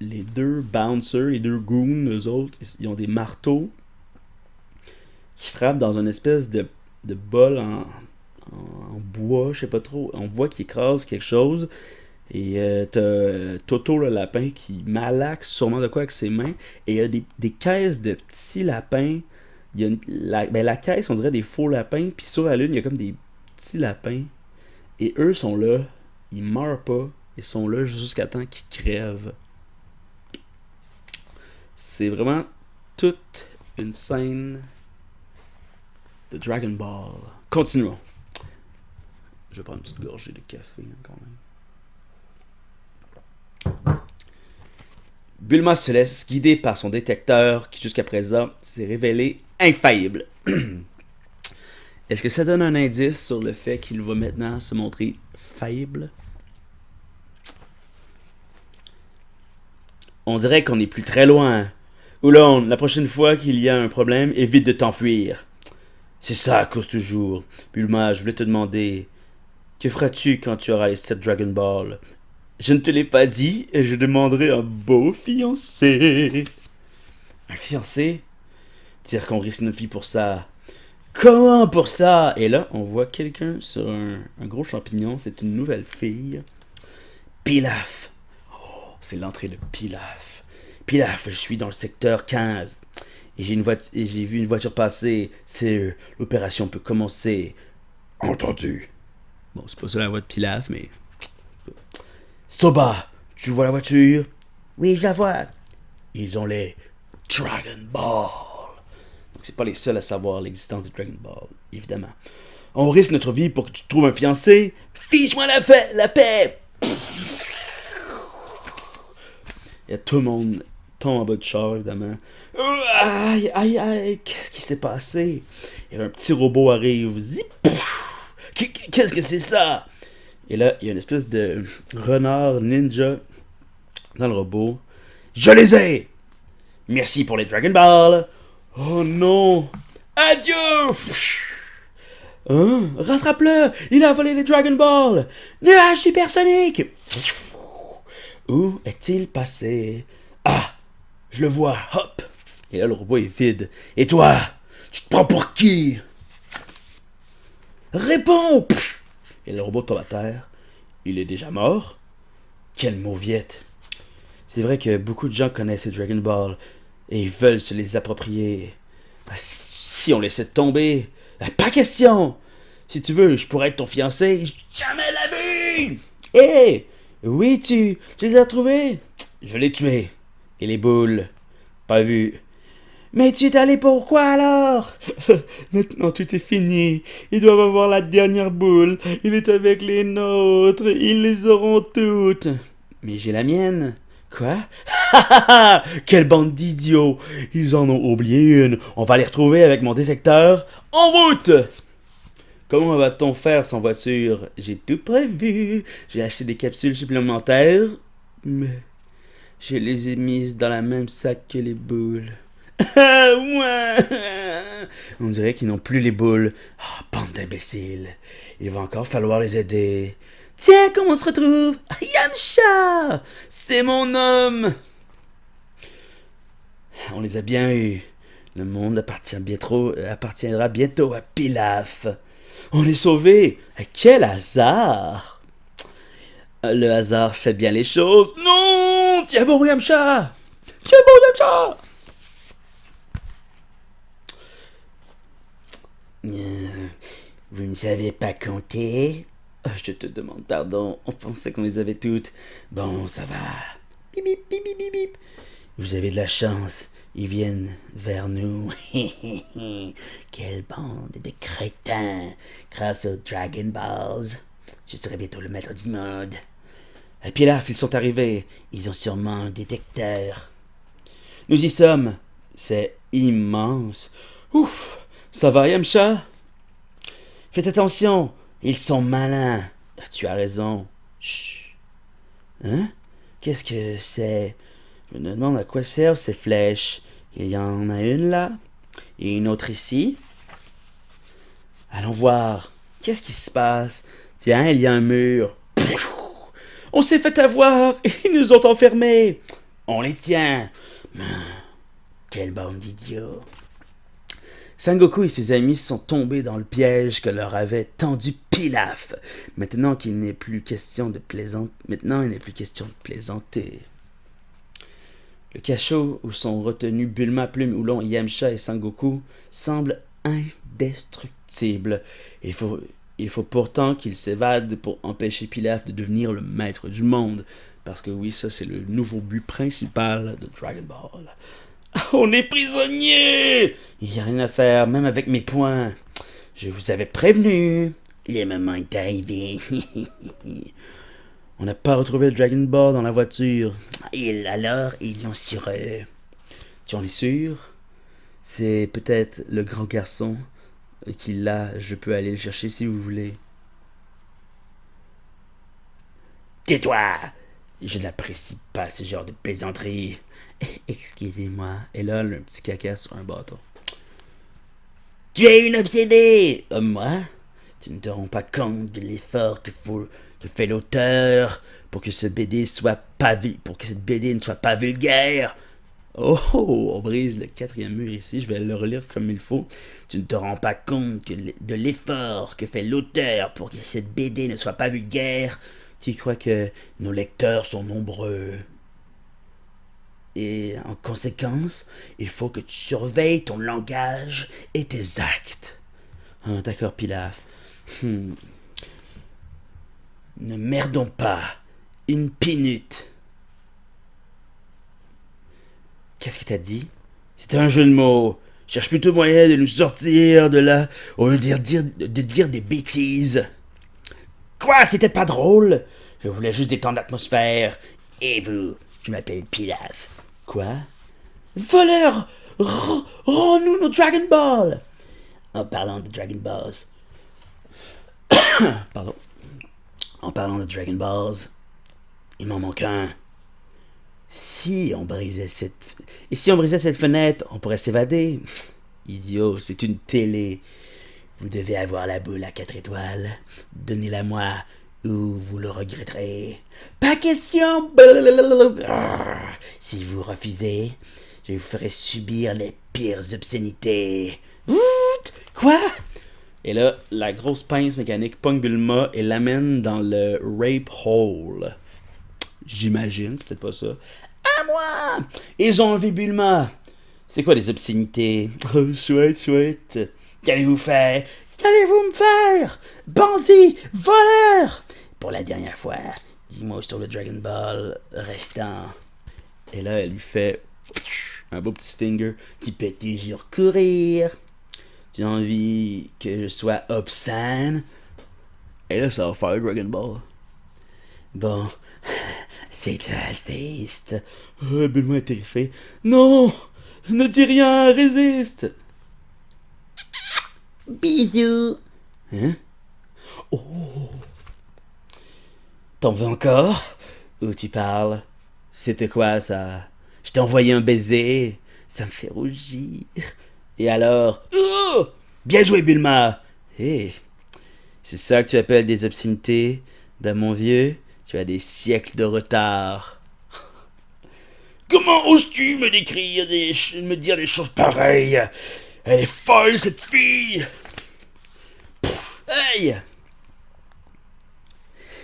les deux bouncers, les deux goons, eux autres, ils ont des marteaux qui frappent dans une espèce de, de bol en, en bois, je sais pas trop. On voit qu'il écrase quelque chose. Et euh, t'as euh, Toto le lapin qui malaxe sûrement de quoi avec ses mains. Et il y a des, caisses de petits lapins. Y ben, la caisse, on dirait des faux lapins. Puis sur la lune, il y a comme des petits lapins. Et eux sont là. Ils meurent pas. Ils sont là jusqu'à temps qu'ils crèvent. C'est vraiment toute une scène de Dragon Ball. Continuons. Je vais prendre une petite gorgée de café hein, quand même. Bulma se laisse guider par son détecteur qui jusqu'à présent s'est révélé infaillible. (clears throat) Est-ce que ça donne un indice sur le fait qu'il va maintenant se montrer faillible? On dirait qu'on n'est plus très loin. Oulon, la prochaine fois qu'il y a un problème, évite de t'enfuir. C'est ça à cause toujours. Bulma, je voulais te demander, que feras-tu quand tu auras les 7 Dragon Ball? Je ne te l'ai pas dit et je demanderai un beau fiancé. Un fiancé? Dire qu'on risque notre vie pour ça. Comment pour ça? Et là, on voit quelqu'un sur un, gros champignon. C'est une nouvelle fille. Pilaf. Oh, c'est l'entrée de Pilaf. Pilaf, je suis dans le secteur 15. Et j'ai, et j'ai vu une voiture passer. C'est l'opération peut commencer. Entendu. Bon, c'est pas ça la voix de Pilaf, mais. Soba, tu vois la voiture? Oui, je la vois. Ils ont les Dragon Ball. Donc, c'est pas les seuls à savoir l'existence des Dragon Ball, évidemment. On risque notre vie pour que tu trouves un fiancé. Fiche-moi la, la paix Il y a tout le monde tombe en bas de char, évidemment. Aïe, aïe, aïe, qu'est-ce qui s'est passé? Et un petit robot arrive. Zip! Qu'est-ce que c'est ça? Et là, il y a une espèce de renard ninja dans le robot. Je les ai! Merci pour les Dragon Ball! Oh non! Adieu! Hein? Rattrape-le! Il a volé les Dragon Ball! Nuage supersonique! Où est-il passé? Ah! Je le vois! Hop! Et là, le robot est vide. Et toi? Tu te prends pour qui? Réponds Et le robot tombe à terre. Il est déjà mort. Quelle mauviette. C'est vrai que beaucoup de gens connaissent Dragon Ball et veulent se les approprier. Ah, si on laissait tomber, ah, pas question. Si tu veux, je pourrais être ton fiancé. Jamais la vie. Hé, oui, tu, tu les as trouvés? Je l'ai tué. Et les boules, pas vu. Mais tu es allé pourquoi alors? (laughs) Maintenant tout est fini. Ils doivent avoir la dernière boule. Il est avec les nôtres. Ils les auront toutes. Mais j'ai la mienne. Quoi? (laughs) Quelle bande d'idiots Ils en ont oublié une. On va les retrouver avec mon détecteur. En route Comment va-t-on faire sans voiture? J'ai tout prévu. J'ai acheté des capsules supplémentaires. Mais je les ai mises dans la même sac que les boules. (laughs) On dirait qu'ils n'ont plus les boules. Oh, bande d'imbéciles. Il va encore falloir les aider. Tiens, comment on se retrouve? Yamcha C'est mon homme On les a bien eus. Le monde appartient bientôt, appartiendra bientôt à Pilaf. On est sauvés Quel hasard? Le hasard fait bien les choses. Non Tiens bon, Yamcha Tiens bon, Yamcha Vous ne savez pas compter? Ah, Je te demande pardon, on pensait qu'on les avait toutes. Bon, ça va. Bip, bip, bip, bip, bip. Vous avez de la chance, ils viennent vers nous. (laughs) Quelle bande de crétins Grâce aux Dragon Balls, je serai bientôt le maître du monde. Et puis là, ils sont arrivés. Ils ont sûrement un détecteur. Nous y sommes. C'est immense. Ouf Ça va, Yamcha? Faites attention, ils sont malins. Ah, tu as raison. Chut. Hein? Qu'est-ce que c'est? Je me demande à quoi servent ces flèches. Il y en a une là, et une autre ici. Allons voir. Qu'est-ce qui se passe? Tiens, il y a un mur. On s'est fait avoir (laughs) Ils nous ont enfermés On les tient Quelle bande d'idiots Sangoku et ses amis sont tombés dans le piège que leur avait tendu Pilaf. Maintenant qu'il n'est plus question de plaisanter, maintenant il n'est plus question de plaisanter. Le cachot où sont retenus Bulma, Plume, Oulon, Yamcha et Sangoku semble indestructible. Il faut, il faut pourtant qu'il s'évade pour empêcher Pilaf de devenir le maître du monde. Parce que oui, ça c'est le nouveau but principal de Dragon Ball. (laughs) On est prisonniers Il n'y a rien à faire, même avec mes poings. Je vous avais prévenu. Le moment est arrivé. (laughs) On n'a pas retrouvé le Dragon Ball dans la voiture. Et alors, ils l'ont sur eux. Tu en es sûr? C'est peut-être le grand garçon qui l'a. Je peux aller le chercher si vous voulez. Tais-toi Je n'apprécie pas ce genre de plaisanterie. (laughs) Excusez-moi. Et là, le petit caca sur un bâton. Tu es une obsédée euh, Moi Tu ne te rends pas compte de l'effort que, que fait l'auteur pour que ce BD soit pas pour que cette BD ne soit pas vulgaire. Oh, on brise le quatrième mur ici, je vais le relire comme il faut. Tu ne te rends pas compte de l'effort que fait l'auteur pour que cette BD ne soit pas vulgaire. Tu crois que nos lecteurs sont nombreux? Et en conséquence, il faut que tu surveilles ton langage et tes actes. Ah, D'accord, Pilaf. Hmm. Ne merdons pas. Une pinute. Qu'est-ce qu'il t'a dit? C'était un jeu de mots. Cherche plutôt moyen de nous sortir de là au lieu de dire, de dire des bêtises. Quoi C'était pas drôle? Je voulais juste détendre l'atmosphère. Et vous Je m'appelle Pilaf. Quoi? Voleur Rends-nous nos Dragon Ball En parlant de Dragon Balls. (coughs) Pardon. En parlant de Dragon Balls, il m'en manque un. Si on brisait cette. Et si on brisait cette fenêtre, on pourrait s'évader. Idiot, c'est une télé. Vous devez avoir la boule à quatre étoiles. Donnez-la moi ou vous le regretterez. Pas question. Si vous refusez, je vous ferai subir les pires obscénités. Quoi? Et là, la grosse pince mécanique pogne Bulma et l'amène dans le rape hole. J'imagine, c'est peut-être pas ça. À moi! Ils ont enlevé Bulma. C'est quoi les obscénités? Oh, (laughs) chouette, chouette. Qu'allez-vous faire? Qu'allez-vous me faire? Bandit! Voleur! Pour la dernière fois, dis-moi sur le Dragon Ball restant. Et là, elle lui fait un beau petit finger. Tu peux toujours courir. Tu as envie que je sois obscène? Et là, ça va faire Dragon Ball. Bon, c'est triste. Oh, est terrifié. Non! Ne dis rien, résiste! Bisous! Hein? Oh! T'en veux encore? Ou tu parles? C'était quoi ça? Je t'ai envoyé un baiser. Ça me fait rougir. Et alors? Oh! Bien joué, Bulma! Hé! c'est ça que tu appelles des obscénités? Ben, mon vieux, tu as des siècles de retard. Comment oses-tu me décrire des me dire des choses pareilles? Elle est folle cette fille.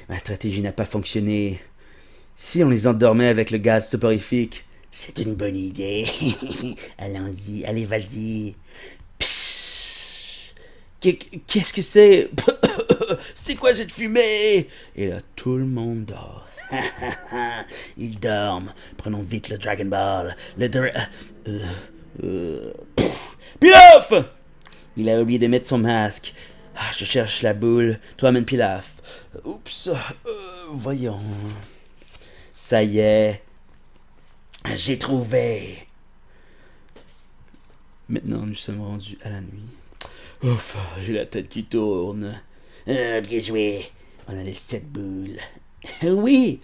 Ma stratégie n'a pas fonctionné. Si on les endormait avec le gaz soporifique, c'est une bonne idée. (laughs) Allons-y, allez, vas-y. Qu'est-ce que c'est? (coughs) C'est quoi cette fumée? Et là, tout le monde dort. (laughs) Ils dorment. Prenons vite le Dragon Ball. Le euh, euh, Pilaf Il a oublié de mettre son masque. Ah, je cherche la boule. Toi, amène Pilaf. Oups. Euh, voyons. Ça y est. J'ai trouvé. Maintenant, nous sommes rendus à la nuit. Ouf, j'ai la tête qui tourne. Ah, bien joué. On a les sept boules. (laughs) Oui.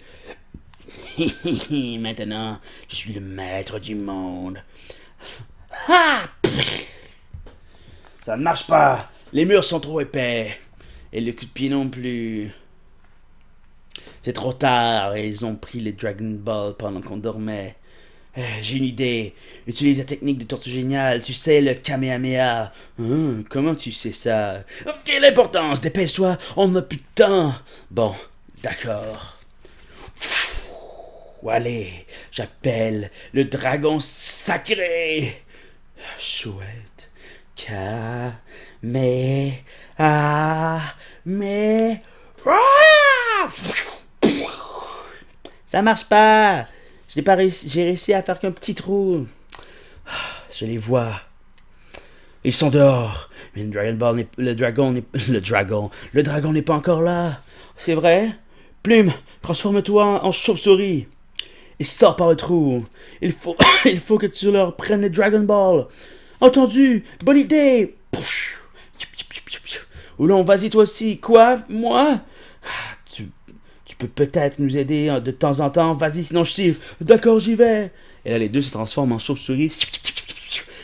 (laughs) Maintenant, je suis le maître du monde. Ah Ça ne marche pas. Les murs sont trop épais. Et le coup de pied non plus. C'est trop tard ils ont pris les Dragon Ball pendant qu'on dormait. Euh, j'ai une idée. Utilise la technique de Tortue Géniale. Tu sais, le Kamehameha. Hein, comment tu sais ça? Quelle importance? Dépêche-toi, on n'a plus de temps. Bon, d'accord. Allez, j'appelle le dragon sacré. Chouette. Mais, ah, mais, ah! Ça marche pas. Je pas réussi. J'ai réussi à faire qu'un petit trou. Je les vois. Ils sont dehors. Mais le Dragon Ball le dragon n'est le dragon. Le dragon n'est pas encore là. C'est vrai? Plume, transforme-toi en chauve-souris. Et sors par le trou. Il faut, (coughs) il faut que tu leur prennes le Dragon Ball. Entendu? Bonne idée. Oulon, vas-y toi aussi. Quoi? Moi? Tu peux peut-être nous aider hein, de temps en temps. Vas-y, sinon je siffle. D'accord, j'y vais. Et là, les deux se transforment en chauve-souris.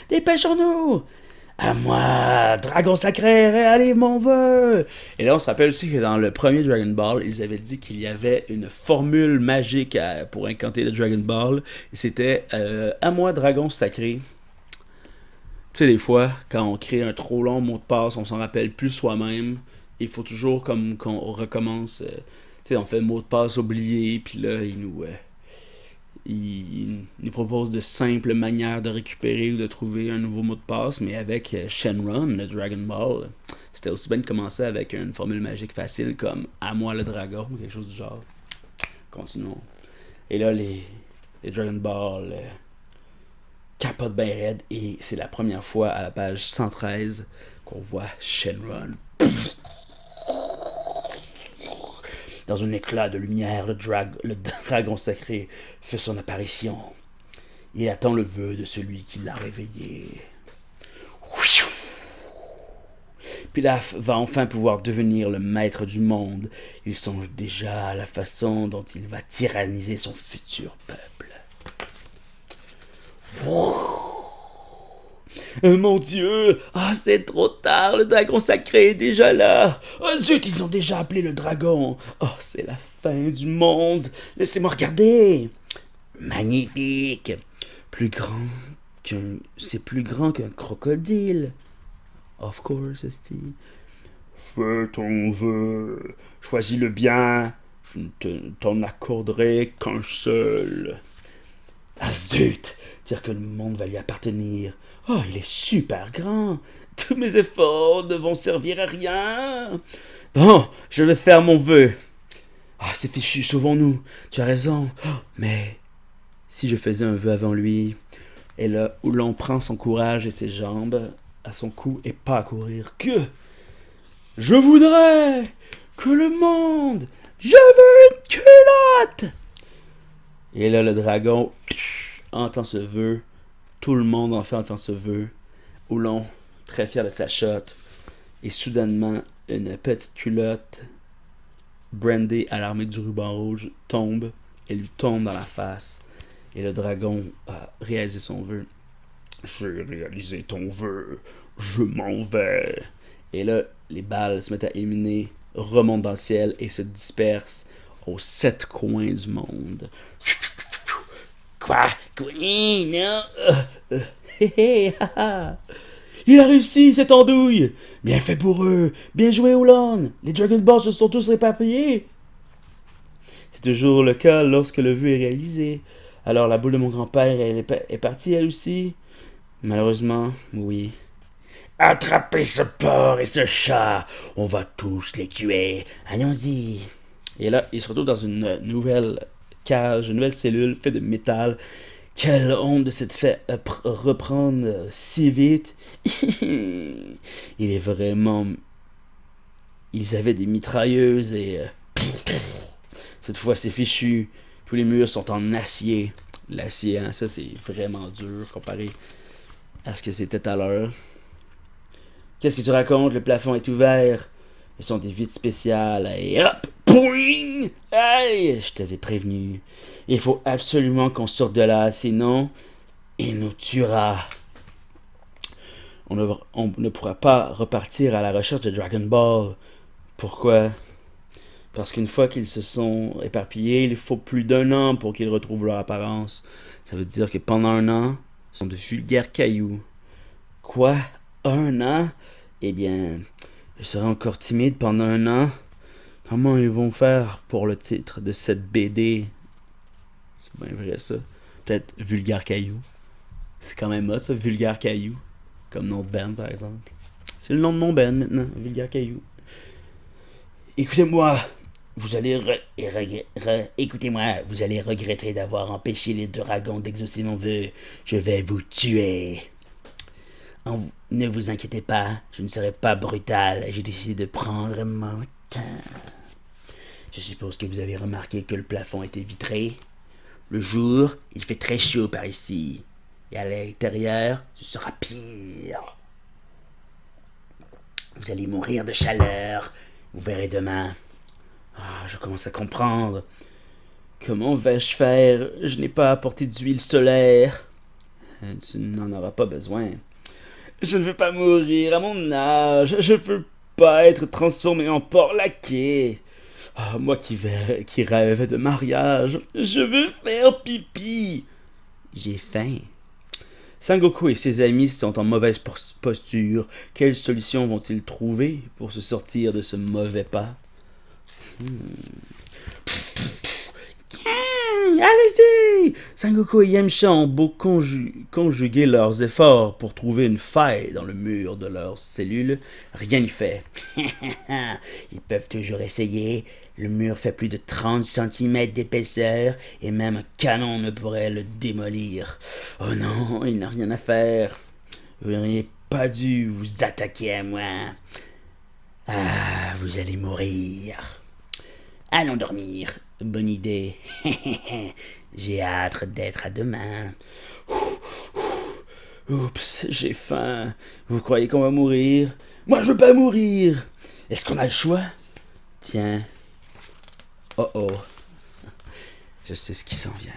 Dépêchons-nous! À moi, dragon sacré, allez mon vœu! Et là, on se rappelle aussi que dans le premier Dragon Ball, ils avaient dit qu'il y avait une formule magique pour incanter le Dragon Ball. C'était euh, À moi, dragon sacré. Tu sais, des fois, quand on crée un trop long mot de passe, on s'en rappelle plus soi-même. Il faut toujours comme qu'on recommence. Euh, on fait mot de passe oublié, puis là, il nous, euh, il, nous propose de simples manières de récupérer ou de trouver un nouveau mot de passe, mais avec euh, Shenron, le Dragon Ball, c'était aussi bien de commencer avec une formule magique facile comme À moi le dragon, ou quelque chose du genre. Continuons. Et là, les, les Dragon Ball capotent bien et c'est la première fois à la page 113 qu'on voit Shenron. Dans un éclat de lumière, le, le dragon sacré fait son apparition. Il attend le vœu de celui qui l'a réveillé. Pilaf va enfin pouvoir devenir le maître du monde. Il songe déjà à la façon dont il va tyranniser son futur peuple. Euh, mon Dieu Ah, c'est trop tard, le dragon sacré est déjà là Oh zut, ils ont déjà appelé le dragon Oh, c'est la fin du monde Laissez-moi regarder Magnifique Plus grand qu'un... C'est plus grand qu'un crocodile Of course, Esti. Fais ton vœu. Choisis le bien. Je ne t'en accorderai qu'un seul. Ah zut Que le monde va lui appartenir. Oh, il est super grand. Tous mes efforts ne vont servir à rien. Bon, je vais faire mon vœu. Ah, c'est fichu, sauvons-nous. Tu as raison. Oh, mais si je faisais un vœu avant lui, et là où l'on prend son courage et ses jambes à son cou et pas à courir, que je voudrais que le monde, je veux une culotte. Et là, le dragon entend ce vœu. Tout le monde en fait entend ce vœu. Oulon, très fier de sa shot. Et soudainement, une petite culotte brandée à l'armée du ruban rouge tombe. Et lui tombe dans la face. Et le dragon a réalisé son vœu. J'ai réalisé ton vœu. Je m'en vais. Et là, les balles se mettent à éliminer, remontent dans le ciel et se dispersent aux sept coins du monde. Quoi non euh, Il a réussi, cette andouille. Bien fait pour eux. Bien joué, Oulon Les Dragon Balls se sont tous réparpillés C'est toujours le cas lorsque le vœu est réalisé. Alors la boule de mon grand-père, est, partie, elle aussi. Malheureusement, oui. Attrapez ce porc et ce chat. On va tous les tuer. Allons-y. Et là, il se retrouve dans une nouvelle une nouvelle cellule faite de métal. Quelle honte de s'être fait reprendre si vite. (laughs) Il est vraiment... Ils avaient des mitrailleuses et... Euh, cette fois, c'est fichu. Tous les murs sont en acier. L'acier, hein, ça, c'est vraiment dur comparé à ce que c'était à l'heure. Qu'est-ce que tu racontes? Le plafond est ouvert. Ce sont des vitres spéciales. Et hop! Pouing! Hey! Je t'avais prévenu. Il faut absolument qu'on sorte de là, sinon, il nous tuera. On ne, on ne pourra pas repartir à la recherche de Dragon Ball. Pourquoi? Parce qu'une fois qu'ils se sont éparpillés, il faut plus d'un an pour qu'ils retrouvent leur apparence. Ça veut dire que pendant un an, ce sont de vulgaires cailloux. Quoi? Un an? Eh bien, je serai encore timide pendant un an. Comment ils vont faire pour le titre de cette BD C'est bien vrai ça. Peut-être Vulgaire Caillou. C'est quand même hot ça, Vulgaire Caillou. Comme nom de band par exemple. C'est le nom de mon band maintenant, Vulgaire Caillou. Écoutez-moi, vous allez écoutez-moi, vous allez regretter d'avoir empêché les dragons d'exaucer mon vœu. Je vais vous tuer. Ne vous inquiétez pas, je ne serai pas brutal. J'ai décidé de prendre mon temps. Je suppose que vous avez remarqué que le plafond était vitré. Le jour, il fait très chaud par ici. Et à l'intérieur, ce sera pire. Vous allez mourir de chaleur. Vous verrez demain. Ah, je commence à comprendre. Comment vais-je faire? Je n'ai pas apporté d'huile solaire. Tu n'en auras pas besoin. Je ne veux pas mourir à mon âge. Je ne veux pas être transformé en porc laqué. Ah, moi qui, vais, rêve de mariage, je veux faire pipi. J'ai faim. Sangoku et ses amis sont en mauvaise posture. Quelle solution vont-ils trouver pour se sortir de ce mauvais pas? Hmm. Allez-y Sangoku et Yamcha ont beau conjuguer leurs efforts pour trouver une faille dans le mur de leur cellule, rien n'y fait. (laughs) Ils peuvent toujours essayer. Le mur fait plus de 30 cm d'épaisseur et même un canon ne pourrait le démolir. Oh non, il n'a rien à faire. Vous n'auriez pas dû vous attaquer à moi. Ah, vous allez mourir. Allons dormir. Bonne idée. (laughs) j'ai hâte d'être à demain. Oups, j'ai faim. Vous croyez qu'on va mourir? Moi, je veux pas mourir. Est-ce qu'on a le choix? Tiens. Oh oh. Je sais ce qui s'en vient.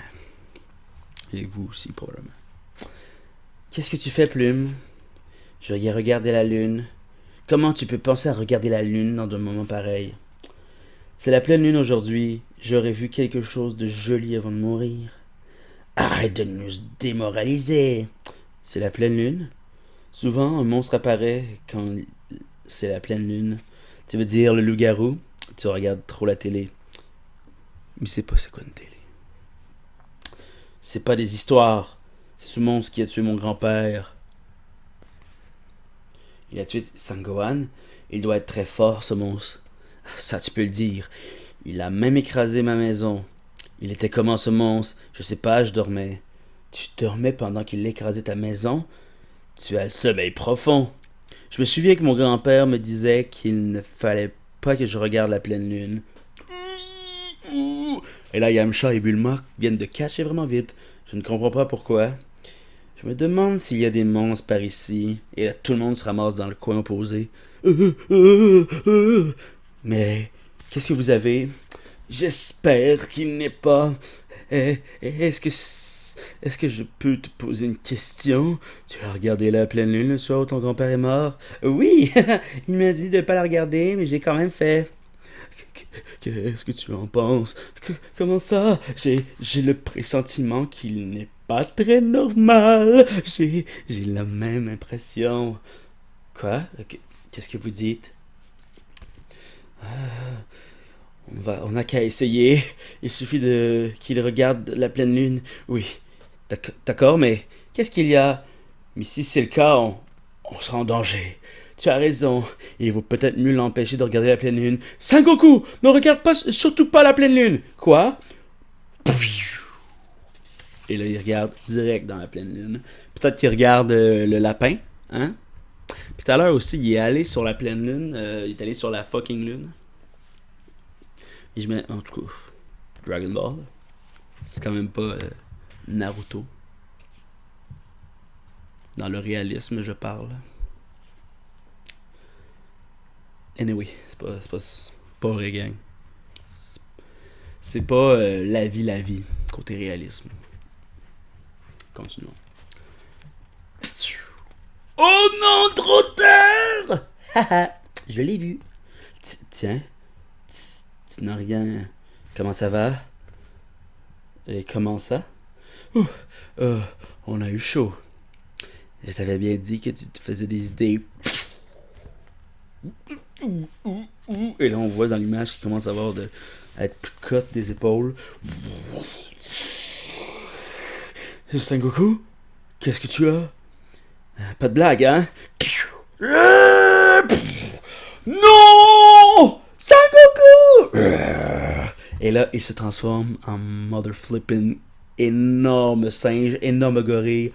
Et vous aussi, probablement. Qu'est-ce que tu fais, Plume? Je regarder la lune. Comment tu peux penser à regarder la lune dans un moment pareil? C'est la pleine lune aujourd'hui. J'aurais vu quelque chose de joli avant de mourir. Arrête de nous démoraliser. C'est la pleine lune. Souvent, un monstre apparaît quand c'est la pleine lune. Tu veux dire le loup-garou? Tu regardes trop la télé. Mais c'est pas c'est quoi une télé? C'est pas des histoires. C'est ce monstre qui a tué mon grand-père. Il a tué Sangohan. Il doit être très fort, ce monstre. Ça, tu peux le dire. Il a même écrasé ma maison. Il était comment ce monstre Je sais pas, je dormais. Tu dormais pendant qu'il écrasait ta maison? Tu as le sommeil profond. Je me souviens que mon grand-père me disait qu'il ne fallait pas que je regarde la pleine lune. Et là, Yamcha et Bulma viennent de cacher vraiment vite. Je ne comprends pas pourquoi. Je me demande s'il y a des monstres par ici. Et là, tout le monde se ramasse dans le coin opposé. Mais qu'est-ce que vous avez? J'espère qu'il n'est pas. Eh, est-ce que est-ce que je peux te poser une question? Tu as regardé la pleine lune le soir où ton grand-père est mort? Oui, (laughs) il m'a dit de ne pas la regarder, mais j'ai quand même fait. Qu'est-ce que tu en penses? Comment ça? J'ai le pressentiment qu'il n'est pas très normal. J'ai la même impression. Quoi? Qu'est-ce que vous dites? On, va, on n'a qu'à essayer. Il suffit de qu'il regarde la pleine lune. Oui, d'accord, mais qu'est-ce qu'il y a? Mais si c'est le cas, on, sera en danger. Tu as raison. Il vaut peut-être mieux l'empêcher de regarder la pleine lune. Sangoku, ne regarde pas, surtout pas la pleine lune. Quoi? Et là, il regarde direct dans la pleine lune. Peut-être qu'il regarde euh, le lapin, hein? Puis tout à l'heure aussi, il est allé sur la pleine lune. Euh, il est allé sur la fucking lune. Et je mets, en tout cas, Dragon Ball. C'est quand même pas euh, Naruto. Dans le réalisme, je parle. Anyway, c'est pas, c'est pas, pas vrai, gang. C'est pas euh, la vie, la vie, côté réalisme. Continuons. Oh non, trop tard! Je l'ai vu. Tiens, tu, n'as rien. Comment ça va? Et comment ça? Euh, on a eu chaud. Je t'avais bien dit que tu faisais des idées. Et là, on voit dans l'image qu'il commence à avoir de, à être plus cote des épaules. Sengoku, qu'est-ce que tu as? Pas de blague, hein? Non Sengoku Et là, il se transforme en mother flipping énorme singe, énorme gorille.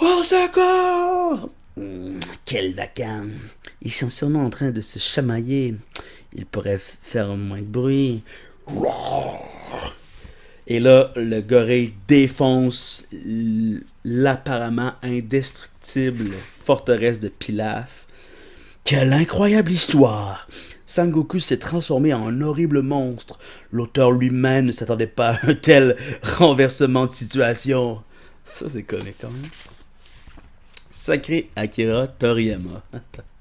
Oh, secours Hmm, quel vacarme Ils sont sûrement en train de se chamailler. Ils pourraient faire moins de bruit. Et là, le gorille défonce l'apparemment indestructible forteresse de Pilaf. Quelle incroyable histoire Sangoku s'est transformé en un horrible monstre. L'auteur lui-même ne s'attendait pas à un tel renversement de situation. Ça, c'est comique quand même. Sacré Akira Toriyama. (laughs)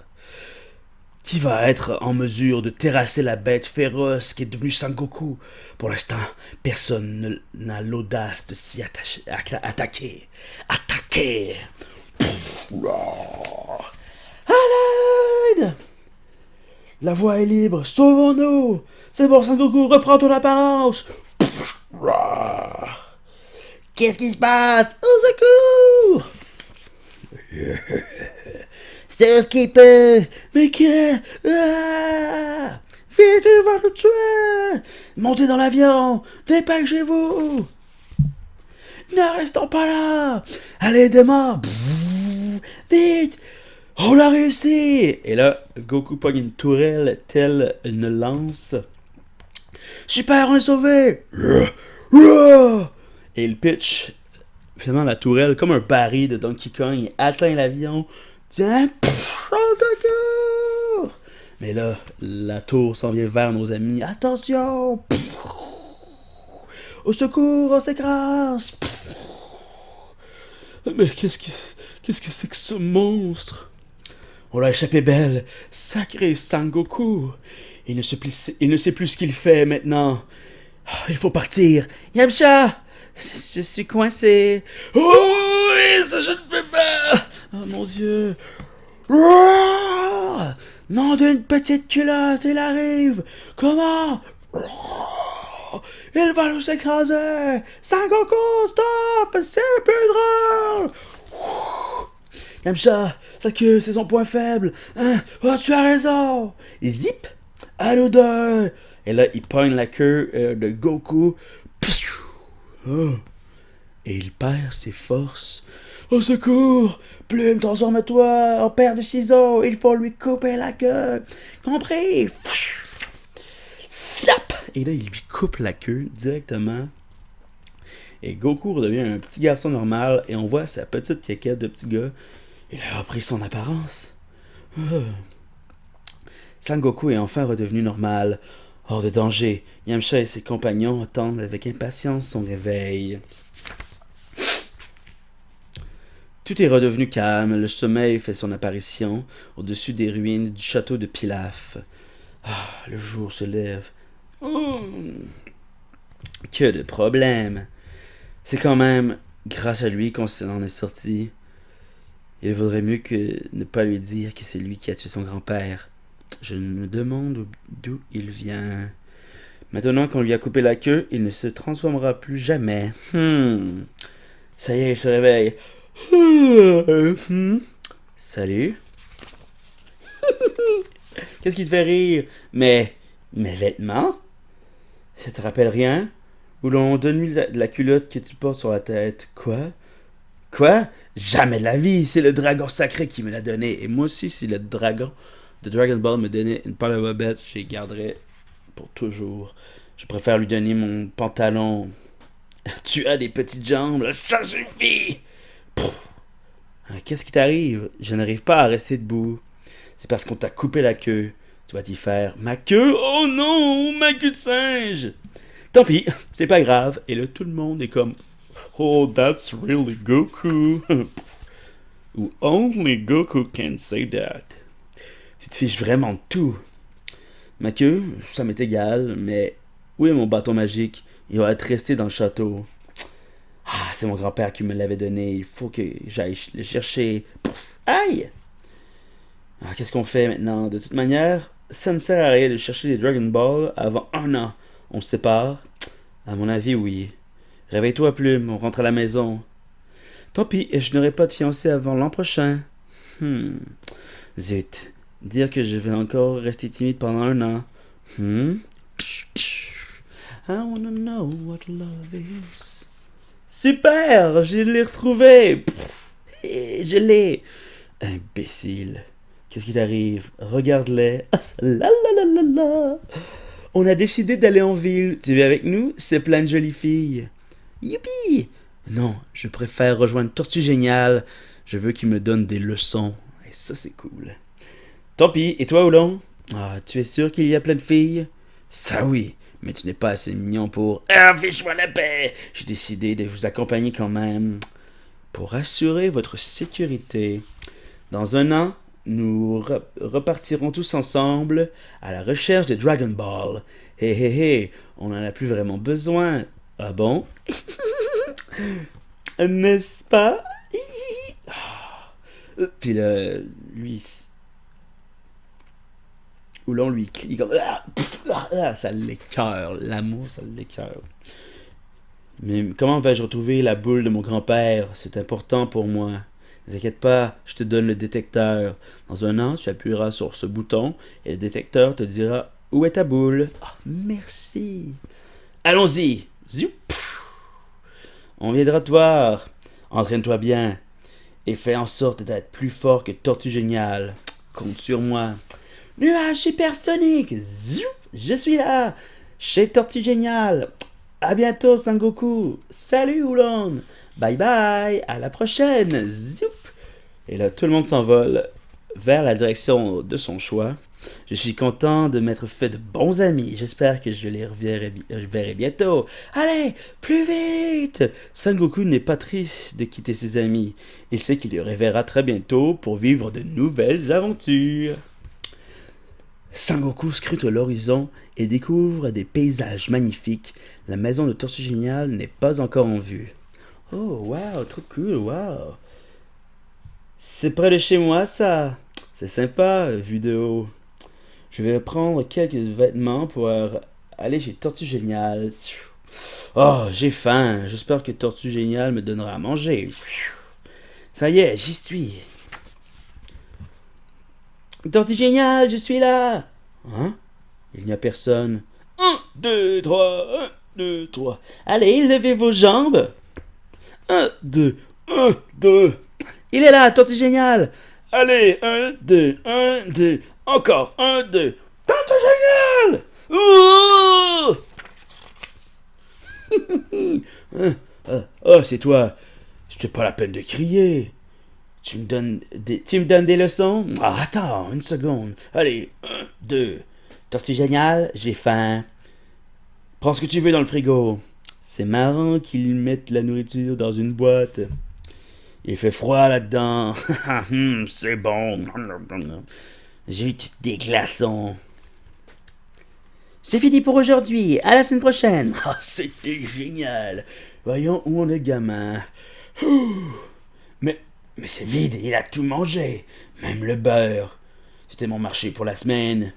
qui va être en mesure de terrasser la bête féroce qui est devenue Sangoku Pour l'instant, personne n'a l'audace de s'y attaquer. Attaquer! À La voie est libre, sauvons-nous! C'est bon, Sangoku, reprends ton apparence! Qu'est-ce qui se passe? Au secours (laughs) Skipper! Mais que... Ah! Vite, je vais le tuer! Montez dans l'avion! Dépêchez-vous! Ne restons pas là! Allez, demain! Vite! On l'a réussi! Et là, Goku pogne une tourelle telle une lance. Super, on est sauvé! Et il pitch finalement la tourelle comme un baril de Donkey Kong. Il atteint l'avion. Tiens, pff, secours! Mais là, la tour s'en vient vers nos amis. Attention! au secours, on s'écrase! Mais qu'est-ce que qu'est-ce que c'est que ce monstre? On l'a échappé belle. Sacré Sangoku. Il ne, plus, il ne sait plus ce qu'il fait maintenant. Ah, il faut partir. Yamcha! Je suis coincé. Oh, oui, ça je ne peux pas. Oh mon dieu. Non d'une petite culotte, il arrive Comment? Il va nous écraser Sangoku, stop C'est plus drôle Yamcha, sa queue, c'est son point faible. Hein? Oh, tu as raison. Et zip, à l'odeur. Et là, il pogne la queue euh, de Goku. Oh. Et il perd ses forces. Au secours! Plume, transforme-toi en paire de ciseaux. Il faut lui couper la queue. Compris? Slap! Et là, il lui coupe la queue directement. Et Goku redevient un petit garçon normal. Et on voit sa petite caquette de petit gars. Il a repris son apparence. Oh. Sangoku est enfin redevenu normal. Hors de danger, Yamcha et ses compagnons attendent avec impatience son réveil. Tout est redevenu calme, le sommeil fait son apparition au-dessus des ruines du château de Pilaf. Ah, le jour se lève. Oh, que de problèmes. C'est quand même grâce à lui qu'on s'en est sorti. Il vaudrait mieux que ne pas lui dire que c'est lui qui a tué son grand-père. Je me demande d'où il vient. Maintenant qu'on lui a coupé la queue, il ne se transformera plus jamais. Hmm. Ça y est, il se réveille. (laughs) Salut. (laughs) Qu'est-ce qui te fait rire? Mais mes vêtements? Ça te rappelle rien? Ou l'on donne de la culotte que tu portes sur la tête. Quoi? Quoi? Jamais de la vie! C'est le dragon sacré qui me l'a donné. Et moi aussi, si le dragon. De Dragon Ball me donnait une paire de bête, je les garderais pour toujours. Je préfère lui donner mon pantalon. (laughs) Tu as des petites jambes, ça suffit Qu'est-ce qui t'arrive? Je n'arrive pas à rester debout. C'est parce qu'on t'a coupé la queue. Tu vas t'y faire. Ma queue? Oh non Ma queue de singe Tant pis, c'est pas grave. Et là, tout le monde est comme Oh, that's really Goku. (laughs) Ou only Goku can say that. Tu te fiches vraiment de tout. Ma queue, ça m'est égal, mais où est mon bâton magique? Il va être resté dans le château. Ah, c'est mon grand-père qui me l'avait donné. Il faut que j'aille le chercher. aïe! Ah, qu'est-ce qu'on fait maintenant? De toute manière, ça ne sert à rien de chercher les Dragon Ball avant un an. On se sépare? À mon avis, oui. Réveille-toi, Plume, on rentre à la maison. Tant pis, je n'aurai pas de fiancé avant l'an prochain. Hmm. Zut. Dire que je vais encore rester timide pendant un an. Hmm. I wanna know what love is. Super, je l'ai retrouvé. je l'ai. Imbécile. Qu'est-ce qui t'arrive? Regarde-les. (laughs) la la la la On a décidé d'aller en ville. Tu es avec nous? C'est plein de jolies filles. Youpi Non, je préfère rejoindre Tortue Géniale. Je veux qu'il me donne des leçons. Et ça, c'est cool. Tant pis. Et toi, Oulon Ah, tu es sûr qu'il y a plein de filles? Ça oui mais tu n'es pas assez mignon pour. Ah, fiche-moi la paix J'ai décidé de vous accompagner quand même. Pour assurer votre sécurité. Dans un an, nous repartirons tous ensemble à la recherche des Dragon Ball. Hé hé hé, on n'en a plus vraiment besoin. Ah bon? (laughs) N'est-ce pas? (laughs) Puis là, lui, où l'on lui crie comme ah, ah, ça l'écœure, l'amour, ça l'écœure. Mais comment vais-je retrouver la boule de mon grand-père? C'est important pour moi. Ne t'inquiète pas, je te donne le détecteur. Dans un an, tu appuieras sur ce bouton et le détecteur te dira où est ta boule? Ah, merci. Allons-y. On viendra te voir. Entraîne-toi bien et fais en sorte d'être plus fort que Tortue Génial. Compte sur moi. Nuage supersonique Je suis là Chez Tortue Génial À bientôt, Sangoku Salut, Oulon Bye bye À la prochaine Zoup Et là, tout le monde s'envole vers la direction de son choix. Je suis content de m'être fait de bons amis. J'espère que je les reverrai, reverrai bientôt. Allez, plus vite Sangoku n'est pas triste de quitter ses amis. Il sait qu'il les reverra très bientôt pour vivre de nouvelles aventures. Sangoku scrute l'horizon et découvre des paysages magnifiques. La maison de Tortue Génial n'est pas encore en vue. Oh, wow, trop cool, wow. C'est près de chez moi, ça. C'est sympa, vu de haut. Je vais prendre quelques vêtements pour aller chez Tortue Génial. Oh, j'ai faim. J'espère que Tortue Génial me donnera à manger. Ça y est, j'y suis. Tortue Génial, je suis là. Hein? Il n'y a personne. Un, deux, trois, un, deux, trois. Allez, levez vos jambes. Un, deux, un, deux. Il est là, Tortue Génial. Allez, un, deux, un, deux. Encore, un, deux. Tortue Génial. Oh, (laughs) oh c'est toi. C'était pas la peine de crier. Tu me donnes des, tu me donnes des leçons? Ah, attends, une seconde. Allez, un, deux. Tortue génial, j'ai faim. Prends ce que tu veux dans le frigo. C'est marrant qu'ils mettent la nourriture dans une boîte. Il fait froid là-dedans. Hum, (laughs) c'est bon. J'ai des glaçons. C'est fini pour aujourd'hui. À la semaine prochaine. Oh, (laughs) c'était génial. Voyons où on est gamin. Mais c'est vide. Il a tout mangé. Même le beurre. C'était mon marché pour la semaine.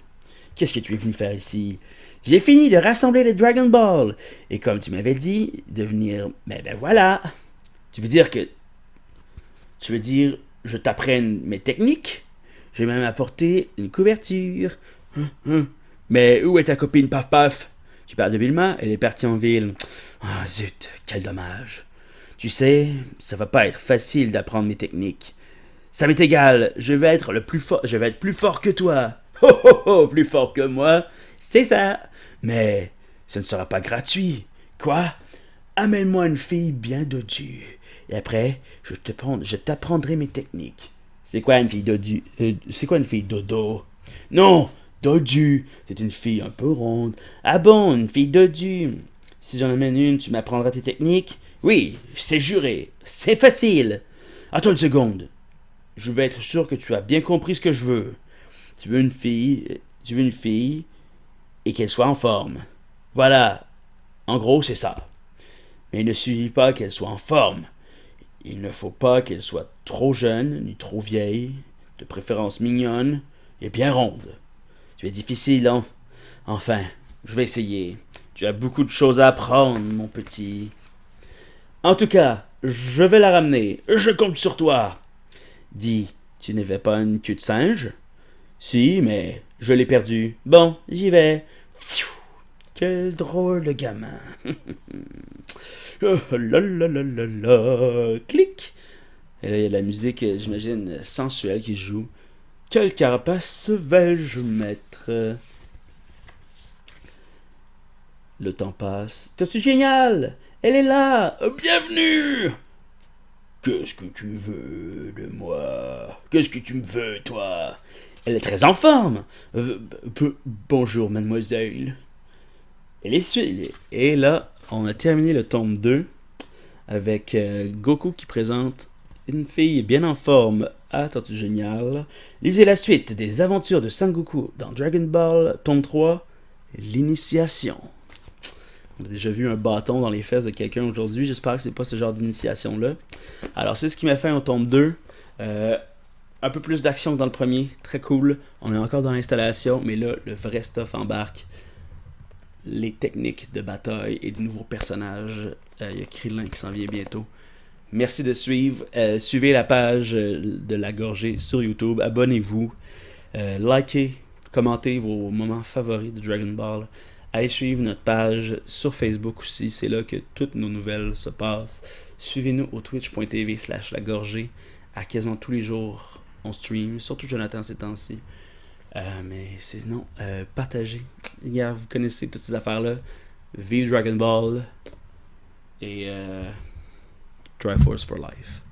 Qu'est-ce que tu es venu faire ici? J'ai fini de rassembler les Dragon Ball. Et comme tu m'avais dit, de venir. Ben, ben voilà. Tu veux dire que. Tu veux dire, je t'apprenne mes techniques? J'ai même apporté une couverture. Hum, hum. Mais où est ta copine Paf Paf? Tu parles de Vilma Elle est partie en ville. Ah zut, quel dommage. Tu sais, ça va pas être facile d'apprendre mes techniques. Ça m'est égal, je vais être le plus fort, je vais être plus fort que toi. (laughs) Oh oh oh, plus fort que moi. C'est ça. Mais ce ne sera pas gratuit. Quoi? Amène-moi une fille bien dodue. Et après, je t'apprendrai mes techniques. C'est quoi une fille dodue euh, C'est quoi une fille dodo? Non, Dodu, c'est une fille un peu ronde. Ah bon, une fille Dodu. Si j'en amène une, tu m'apprendras tes techniques? Oui, c'est juré. C'est facile. Attends une seconde. Je veux être sûr que tu as bien compris ce que je veux. Tu veux une fille, tu veux une fille et qu'elle soit en forme. Voilà. En gros, c'est ça. Mais il ne suffit pas qu'elle soit en forme. Il ne faut pas qu'elle soit trop jeune ni trop vieille, de préférence mignonne et bien ronde. Tu es difficile, hein Enfin, je vais essayer. Tu as beaucoup de choses à apprendre, mon petit. En tout cas, je vais la ramener. Je compte sur toi. Dis, tu n'avais pas une queue de singe? Si, mais je l'ai perdue. Bon, j'y vais. Quel drôle de gamin. (laughs) oh, la la la la la. Clic. Et là, il y a la musique, j'imagine, sensuelle qui joue. Quelle carapace vais-je mettre? Le temps passe. T'es-tu génial? Elle est là. Bienvenue. Qu'est-ce que tu veux de moi? Qu'est-ce que tu me veux, toi? Elle est très en forme. Euh, Bonjour, mademoiselle. Elle est Et là, on a terminé le tome 2 avec euh, Goku qui présente une fille bien en forme. À Tortue Génial. Lisez la suite des aventures de Sangoku dans Dragon Ball, tome 3, l'initiation. On a déjà vu un bâton dans les fesses de quelqu'un aujourd'hui. J'espère que c'est pas ce genre d'initiation-là. Alors, c'est ce qui m'a fait un tome 2. Euh, un peu plus d'action que dans le premier. Très cool. On est encore dans l'installation, mais là, le vrai stuff embarque. Les techniques de bataille et de nouveaux personnages. Euh, il y a Krillin qui s'en vient bientôt. Merci de suivre. Euh, suivez la page euh, de La Gorgée sur YouTube. Abonnez-vous. Likez, commentez vos moments favoris de Dragon Ball. Allez suivre notre page sur Facebook aussi. C'est là que toutes nos nouvelles se passent. Suivez-nous au twitch.tv slash La Gorgée. À quasiment tous les jours, on stream. Surtout Jonathan ces temps-ci. mais sinon, partagez. vous connaissez toutes ces affaires-là. Vive Dragon Ball. Et... Triforce for life.